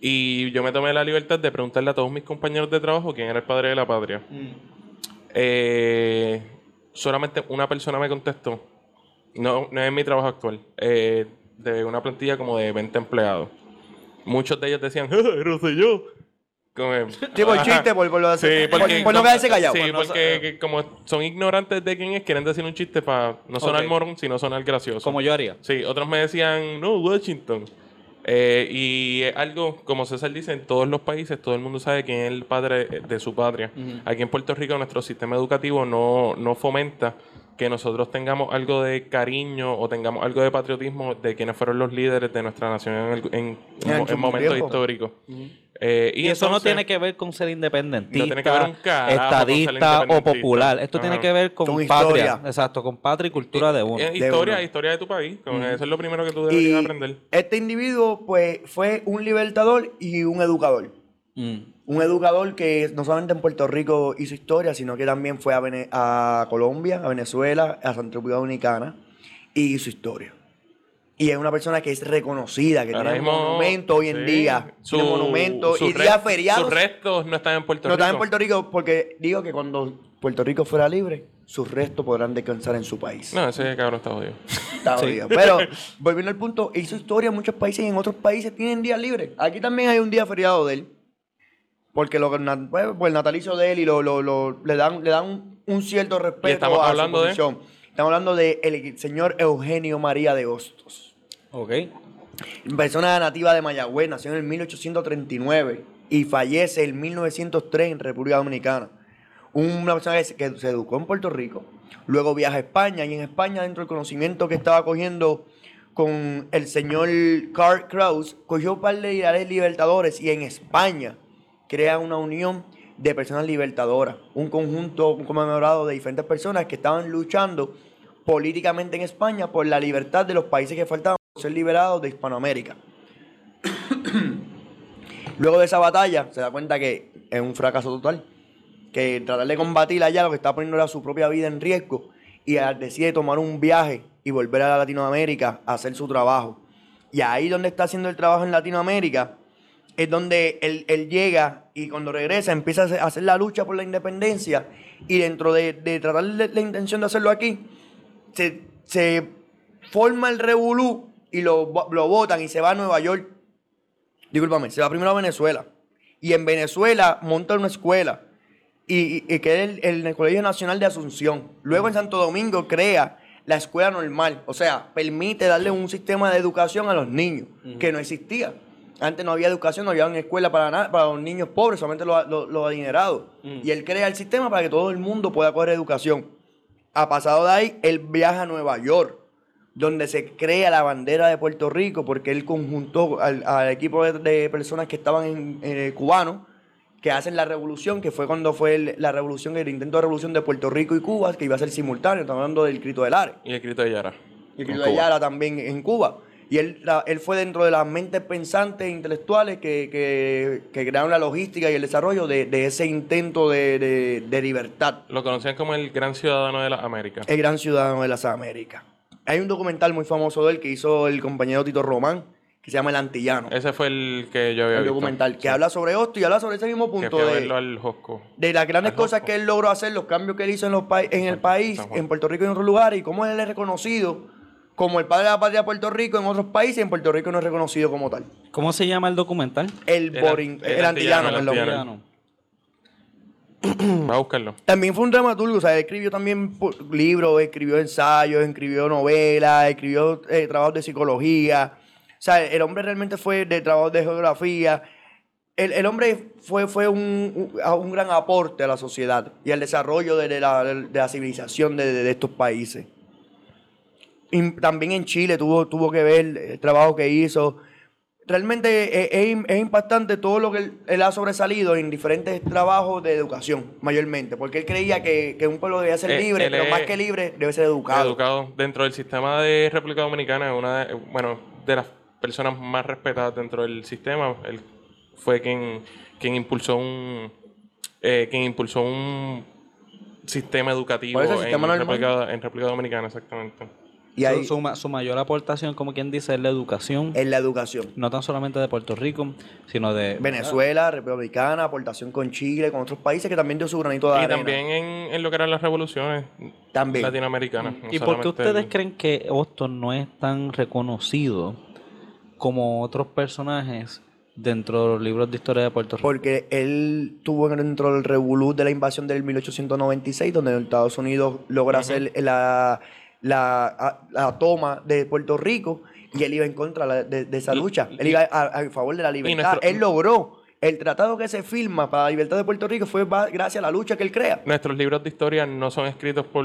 [SPEAKER 3] y yo me tomé la libertad de preguntarle a todos mis compañeros de trabajo quién era el padre de la patria. Eh, solamente una persona me contestó, no, no es mi trabajo actual, eh, de una plantilla como de 20 empleados. Muchos de ellos decían, ¡Ah, no sé yo. Como,
[SPEAKER 1] Sí, por
[SPEAKER 3] Ajá.
[SPEAKER 1] chiste, por, por, lo de-
[SPEAKER 3] Sí,
[SPEAKER 1] por-
[SPEAKER 3] porque
[SPEAKER 1] por no quedarse callado.
[SPEAKER 3] Sí,
[SPEAKER 1] no
[SPEAKER 3] porque que como son ignorantes de quién es, quieren decir un chiste para no sonar
[SPEAKER 2] Ok.
[SPEAKER 3] morón, sino sonar gracioso.
[SPEAKER 2] Como yo haría.
[SPEAKER 3] Sí, otros me decían, no, Washington. Eh, y es algo, como César dice, en todos los países todo el mundo sabe quién es el padre de su patria. Aquí en Puerto Rico nuestro sistema educativo no, no fomenta que nosotros tengamos algo de cariño o tengamos algo de patriotismo de quienes fueron los líderes de nuestra nación en, el- en-
[SPEAKER 1] En
[SPEAKER 3] en momentos históricos. Eh,
[SPEAKER 2] Y, eso no tiene que ver con ser independentista,
[SPEAKER 3] No tiene que ver un carajo con ser
[SPEAKER 2] estadista o popular. Esto tiene que ver con,
[SPEAKER 1] Con
[SPEAKER 2] patria.
[SPEAKER 1] historia.
[SPEAKER 2] Exacto, con patria y cultura de uno.
[SPEAKER 3] Eh,
[SPEAKER 1] De
[SPEAKER 3] historia,
[SPEAKER 1] uno.
[SPEAKER 3] historia de tu país. Eso es lo primero que tú deberías
[SPEAKER 1] Y
[SPEAKER 3] aprender.
[SPEAKER 1] este individuo, pues, fue un libertador y un educador.
[SPEAKER 2] Mm.
[SPEAKER 1] Un educador que no solamente en Puerto Rico hizo historia, sino que también fue a, Vene- a Colombia, a Venezuela, a Santa República Dominicana y hizo historia. Y es una persona que es reconocida, que
[SPEAKER 3] Ahora
[SPEAKER 1] tiene
[SPEAKER 3] mismo,
[SPEAKER 1] monumento hoy en
[SPEAKER 3] sí,
[SPEAKER 1] día.
[SPEAKER 3] su-
[SPEAKER 1] tiene monumento y días feriados.
[SPEAKER 3] Sus restos no están en Puerto
[SPEAKER 1] no
[SPEAKER 3] Rico.
[SPEAKER 1] están en Puerto Rico porque digo que cuando Puerto Rico fuera libre, sus restos podrán descansar en su país.
[SPEAKER 3] No, ese cabrón está jodido.
[SPEAKER 1] Está jodido. Pero, volviendo al punto, hizo historia en muchos países y en otros países tienen días libres. Aquí también hay un día feriado de él. Porque lo, pues, el natalicio de él y lo, lo- lo- le dan, le dan un, un cierto respeto
[SPEAKER 3] estamos
[SPEAKER 1] a su
[SPEAKER 3] hablando de?
[SPEAKER 1] posición. Estamos hablando de el señor Eugenio María de Hostos.
[SPEAKER 2] Ok.
[SPEAKER 1] Persona nativa de Mayagüez, nació en el 1839 y fallece en 1903 en República Dominicana. Una persona que se, educó en Puerto Rico, luego viaja a España y en España, dentro del conocimiento que estaba cogiendo con el señor Karl Kraus, cogió un par de ideales libertadores y en España crea una unión de personas libertadoras, un conjunto un conmemorado de diferentes personas que estaban luchando políticamente en España por la libertad de los países que faltaban ser liberados de Hispanoamérica. Luego de esa batalla se da cuenta que es un fracaso total, que tratar de combatir allá lo que está poniendo era su propia vida en riesgo y decide tomar un viaje y volver a Latinoamérica a hacer su trabajo. Y ahí donde está haciendo el trabajo en Latinoamérica es donde él, llega y cuando regresa empieza a hacer- la lucha por la independencia y dentro de, de tratar de- la intención de hacerlo aquí, se, se forma el revolú y lo, lo votan y se va a Nueva York. Discúlpame, se va primero a Venezuela. Y en Venezuela monta una escuela. Y, y- y que es el, el- el Colegio Nacional de Asunción. Luego en Santo Domingo crea la escuela normal. O sea, permite darle un sistema de educación a los niños que no existía. Antes no había educación, no había una escuela para nada, para los niños pobres, solamente los, los- los adinerados. Y él crea el sistema para que todo el mundo pueda coger educación. Ha pasado de ahí, él viaja a Nueva York, donde se crea la bandera de Puerto Rico, porque él conjuntó al, al equipo de, de personas que estaban en, eh, cubanos, que hacen la revolución, que fue cuando fue el- la revolución, el intento de revolución de Puerto Rico y Cuba, que iba a ser simultáneo, estamos hablando del Crito del Are.
[SPEAKER 3] Y el grito de Yara.
[SPEAKER 1] Y el
[SPEAKER 3] Cuba.
[SPEAKER 1] Ayala también en Cuba. Y él, la- él fue dentro de las mentes pensantes e intelectuales que, que- que crearon la logística y el desarrollo de, de ese intento de, de- de libertad.
[SPEAKER 3] Lo conocían como el gran ciudadano de las Américas.
[SPEAKER 1] El gran ciudadano de las Américas. Hay un documental muy famoso de él que hizo el compañero Tito Román, que se llama El Antillano.
[SPEAKER 3] Ese fue el que yo había
[SPEAKER 1] el
[SPEAKER 3] visto.
[SPEAKER 1] documental, que
[SPEAKER 3] Sí.
[SPEAKER 1] habla sobre esto y habla sobre ese mismo punto de,
[SPEAKER 3] verlo al Josco.
[SPEAKER 1] de las grandes
[SPEAKER 3] al
[SPEAKER 1] cosas
[SPEAKER 3] Josco.
[SPEAKER 1] que él logró hacer, los cambios que él hizo en, los pa- en el país, en Puerto Rico y en otros lugares, y cómo él es reconocido como el padre de la patria de Puerto Rico en otros países y en Puerto Rico no es reconocido como tal.
[SPEAKER 2] ¿Cómo se llama el documental?
[SPEAKER 1] El,
[SPEAKER 3] El
[SPEAKER 1] boring,
[SPEAKER 3] el
[SPEAKER 1] el, antillano,
[SPEAKER 3] antillano, el
[SPEAKER 1] perdón.
[SPEAKER 3] antillano. Va a buscarlo.
[SPEAKER 1] También fue un dramaturgo, o sea, escribió también libros, escribió ensayos, escribió novelas, escribió eh, trabajos de psicología. O sea, el hombre realmente fue de trabajos de geografía. El, el hombre fue, fue un, un- gran aporte a la sociedad y al desarrollo de, de la, de la civilización de, de estos países. también en Chile tuvo, tuvo que ver el trabajo que hizo. Realmente es, es- es impactante todo lo que él, él ha sobresalido en diferentes trabajos de educación, mayormente, porque él creía que, que un pueblo debía ser
[SPEAKER 3] Eh,
[SPEAKER 1] libre, pero más que libre, debe ser educado.
[SPEAKER 3] educado dentro del sistema de República Dominicana, es una de, bueno, de las personas más respetadas dentro del sistema. Él fue quien, quien impulsó un eh, quien impulsó un sistema educativo
[SPEAKER 1] ¿Cuál es el
[SPEAKER 3] en,
[SPEAKER 1] sistema?
[SPEAKER 3] República, en República Dominicana, exactamente.
[SPEAKER 1] Y
[SPEAKER 2] Su- su, ma- su mayor aportación, como quien dice, es la educación.
[SPEAKER 1] en la educación.
[SPEAKER 2] No tan solamente de Puerto Rico, sino de...
[SPEAKER 1] Venezuela, República Dominicana, aportación con Chile, con otros países que también dio su granito de
[SPEAKER 3] Y
[SPEAKER 1] arena.
[SPEAKER 3] también en, en lo que eran las revoluciones
[SPEAKER 1] También.
[SPEAKER 3] latinoamericanas. no
[SPEAKER 2] ¿Y por qué ustedes
[SPEAKER 3] el-
[SPEAKER 2] creen que Austin no es tan reconocido como otros personajes dentro de los libros de historia de Puerto Rico?
[SPEAKER 1] Porque él tuvo dentro del revolú de la invasión del 1896, donde Estados Unidos logra hacer la, la, a- la toma de Puerto Rico y él iba en contra de, de esa lucha. él iba a, a favor de la libertad.
[SPEAKER 3] nuestro-
[SPEAKER 1] él logró. El tratado que se firma para la libertad de Puerto Rico fue gracias a la lucha que él crea.
[SPEAKER 3] Nuestros libros de historia no son escritos por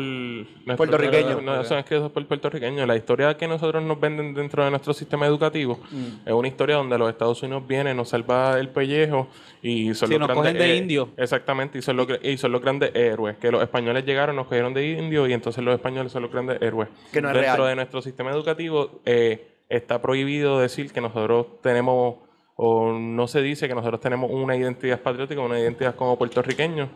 [SPEAKER 1] Puertorriqueños.
[SPEAKER 3] No son escritos por puertorriqueños. La historia que nosotros nos venden dentro de nuestro sistema educativo
[SPEAKER 2] Mm.
[SPEAKER 3] es una historia donde los Estados Unidos vienen, nos salva el pellejo y son
[SPEAKER 2] Sí,
[SPEAKER 3] los
[SPEAKER 2] nos
[SPEAKER 3] grandes
[SPEAKER 2] cogen de
[SPEAKER 3] eh,
[SPEAKER 2] indio.
[SPEAKER 3] Exactamente, y son, los, y son los grandes héroes. Que los españoles llegaron, nos cogieron de indio y entonces los españoles son los grandes héroes.
[SPEAKER 1] Que no es
[SPEAKER 3] dentro
[SPEAKER 1] real.
[SPEAKER 3] de nuestro sistema educativo eh, está prohibido decir que nosotros tenemos o no se dice que nosotros tenemos una identidad patriótica, una identidad como puertorriqueños.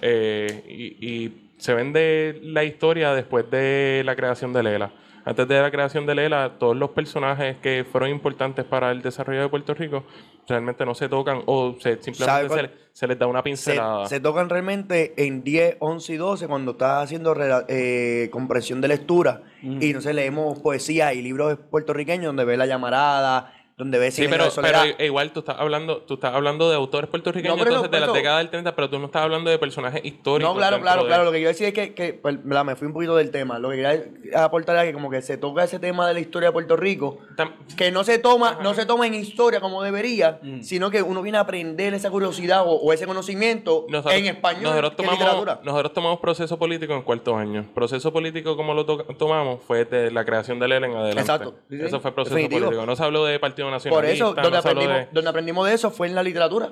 [SPEAKER 3] eh, y, y se vende la historia después de la creación de Lela. Antes de la creación de Lela, todos los personajes que fueron importantes para el desarrollo de Puerto Rico realmente no se tocan o se,
[SPEAKER 1] ¿Sabe
[SPEAKER 3] simplemente se, le- se les da una pincelada.
[SPEAKER 1] se tocan realmente en 10, 11 y 12 cuando estás haciendo eh, comprensión de lectura y no sé, leemos poesía y libros puertorriqueños donde ves la llamarada, donde ves
[SPEAKER 3] Sí, pero, igual tú estás hablando, tú estás hablando de autores puertorriqueños
[SPEAKER 1] No, pero no,
[SPEAKER 3] entonces de las
[SPEAKER 1] pero-
[SPEAKER 3] décadas del 30, pero tú no estás hablando de personajes históricos.
[SPEAKER 1] No, claro, claro,
[SPEAKER 3] de-
[SPEAKER 1] claro. Lo que quiero decir es que, que pues, me fui un poquito del tema. Lo que quería aportar era que como que se toca ese tema de la historia de Puerto Rico,
[SPEAKER 3] Tam-
[SPEAKER 1] que no se toma, no se toma en historia como debería, sino que uno viene a aprender esa curiosidad o, o ese conocimiento
[SPEAKER 3] Nosotros,
[SPEAKER 1] en español
[SPEAKER 3] nosotros tomamos,
[SPEAKER 1] literatura.
[SPEAKER 3] nosotros tomamos proceso político en cuarto año. Proceso político, como lo to- tomamos, fue de la creación de Lela en adelante.
[SPEAKER 1] Exacto. Sí.
[SPEAKER 3] Eso fue proceso
[SPEAKER 1] Definitivo.
[SPEAKER 3] político. No se habló de Partido
[SPEAKER 1] Por eso, donde,
[SPEAKER 3] no
[SPEAKER 1] aprendimos,
[SPEAKER 3] de...
[SPEAKER 1] donde aprendimos de eso fue en la literatura.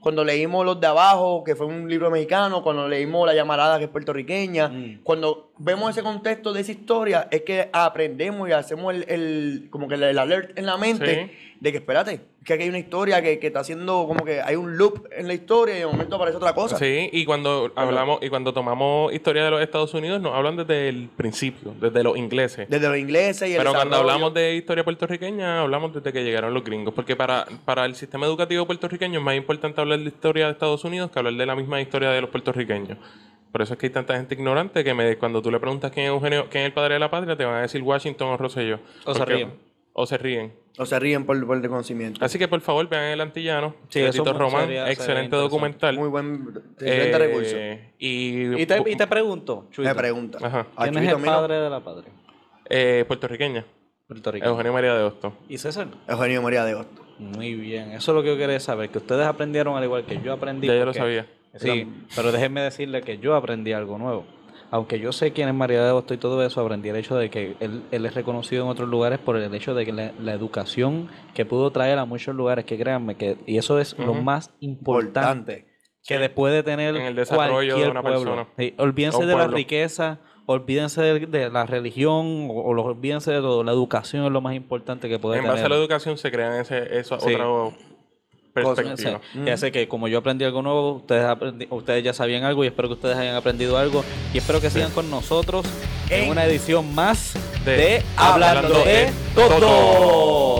[SPEAKER 1] Cuando leímos Los de Abajo, que fue un libro mexicano, cuando leímos La Llamarada, que es puertorriqueña,
[SPEAKER 3] Mm.
[SPEAKER 1] cuando vemos ese contexto de esa historia, es que aprendemos y hacemos el, el- como que el, alert en la mente de que, espérate, que aquí hay una historia que, que está haciendo como que hay un loop en la historia y de momento aparece otra cosa.
[SPEAKER 3] Sí, y cuando hablamos y cuando tomamos historia de los Estados Unidos, nos hablan desde el principio, desde los ingleses.
[SPEAKER 1] Desde los ingleses y el
[SPEAKER 3] Pero cuando hablamos de historia puertorriqueña, hablamos desde que llegaron los gringos. Porque para, para el sistema educativo puertorriqueño es más importante hablar de historia de Estados Unidos que hablar de la misma historia de los puertorriqueños. Por eso es que hay tanta gente ignorante que me, cuando tú le preguntas quién es Eugenio, quién es el padre de la patria, te van a decir Washington o Rosselló.
[SPEAKER 2] O se ríen.
[SPEAKER 3] O se ríen.
[SPEAKER 1] O se ríen por, por el desconocimiento.
[SPEAKER 3] Así que por favor vean El Antillano,
[SPEAKER 2] Sí,
[SPEAKER 3] de
[SPEAKER 2] eso
[SPEAKER 3] Tito Román,
[SPEAKER 2] sería-
[SPEAKER 3] excelente documental.
[SPEAKER 1] Muy buen, excelente
[SPEAKER 3] Eh,
[SPEAKER 1] recurso.
[SPEAKER 3] Y,
[SPEAKER 2] Y te, y te pregunto, Chuito,
[SPEAKER 1] Me pregunta.
[SPEAKER 3] Ajá.
[SPEAKER 1] ¿A
[SPEAKER 2] ¿quién es el
[SPEAKER 1] mío?
[SPEAKER 2] padre de la patria?
[SPEAKER 3] eh, puertorriqueña,
[SPEAKER 2] Puerto Rico.
[SPEAKER 3] Eugenio María de Hostos.
[SPEAKER 2] ¿Y César?
[SPEAKER 1] Eugenio María de Hostos.
[SPEAKER 2] Muy bien, eso es lo que yo quería saber, que ustedes aprendieron al igual que yo aprendí.
[SPEAKER 3] Ya yo lo sabía.
[SPEAKER 2] Sí, pero déjenme decirle que yo aprendí algo nuevo. Aunque yo sé quién es María de Agosto y todo eso, aprendí el hecho de que él, él es reconocido en otros lugares por el hecho de que la, la educación que pudo traer a muchos lugares, que créanme, que y eso es lo más importante que después de tener
[SPEAKER 3] En el desarrollo de
[SPEAKER 2] cualquier
[SPEAKER 3] una
[SPEAKER 2] pueblo.
[SPEAKER 3] persona.
[SPEAKER 2] Sí, olvídense de la riqueza, olvídense de, de la religión, o, o olvídense de todo. La educación es lo más importante que puede
[SPEAKER 3] En
[SPEAKER 2] tener.
[SPEAKER 3] base a la educación se crean ese, eso
[SPEAKER 2] Sí.
[SPEAKER 3] Perspectiva.
[SPEAKER 2] Sí. Ya sé que como yo aprendí algo nuevo, ustedes, aprendi- ustedes ya sabían algo y espero que ustedes hayan aprendido algo y espero que sigan con nosotros en
[SPEAKER 1] En-
[SPEAKER 2] una edición más
[SPEAKER 3] De
[SPEAKER 2] de, Hablando
[SPEAKER 3] Hablando
[SPEAKER 2] de
[SPEAKER 3] de
[SPEAKER 2] Todo.
[SPEAKER 3] Todo.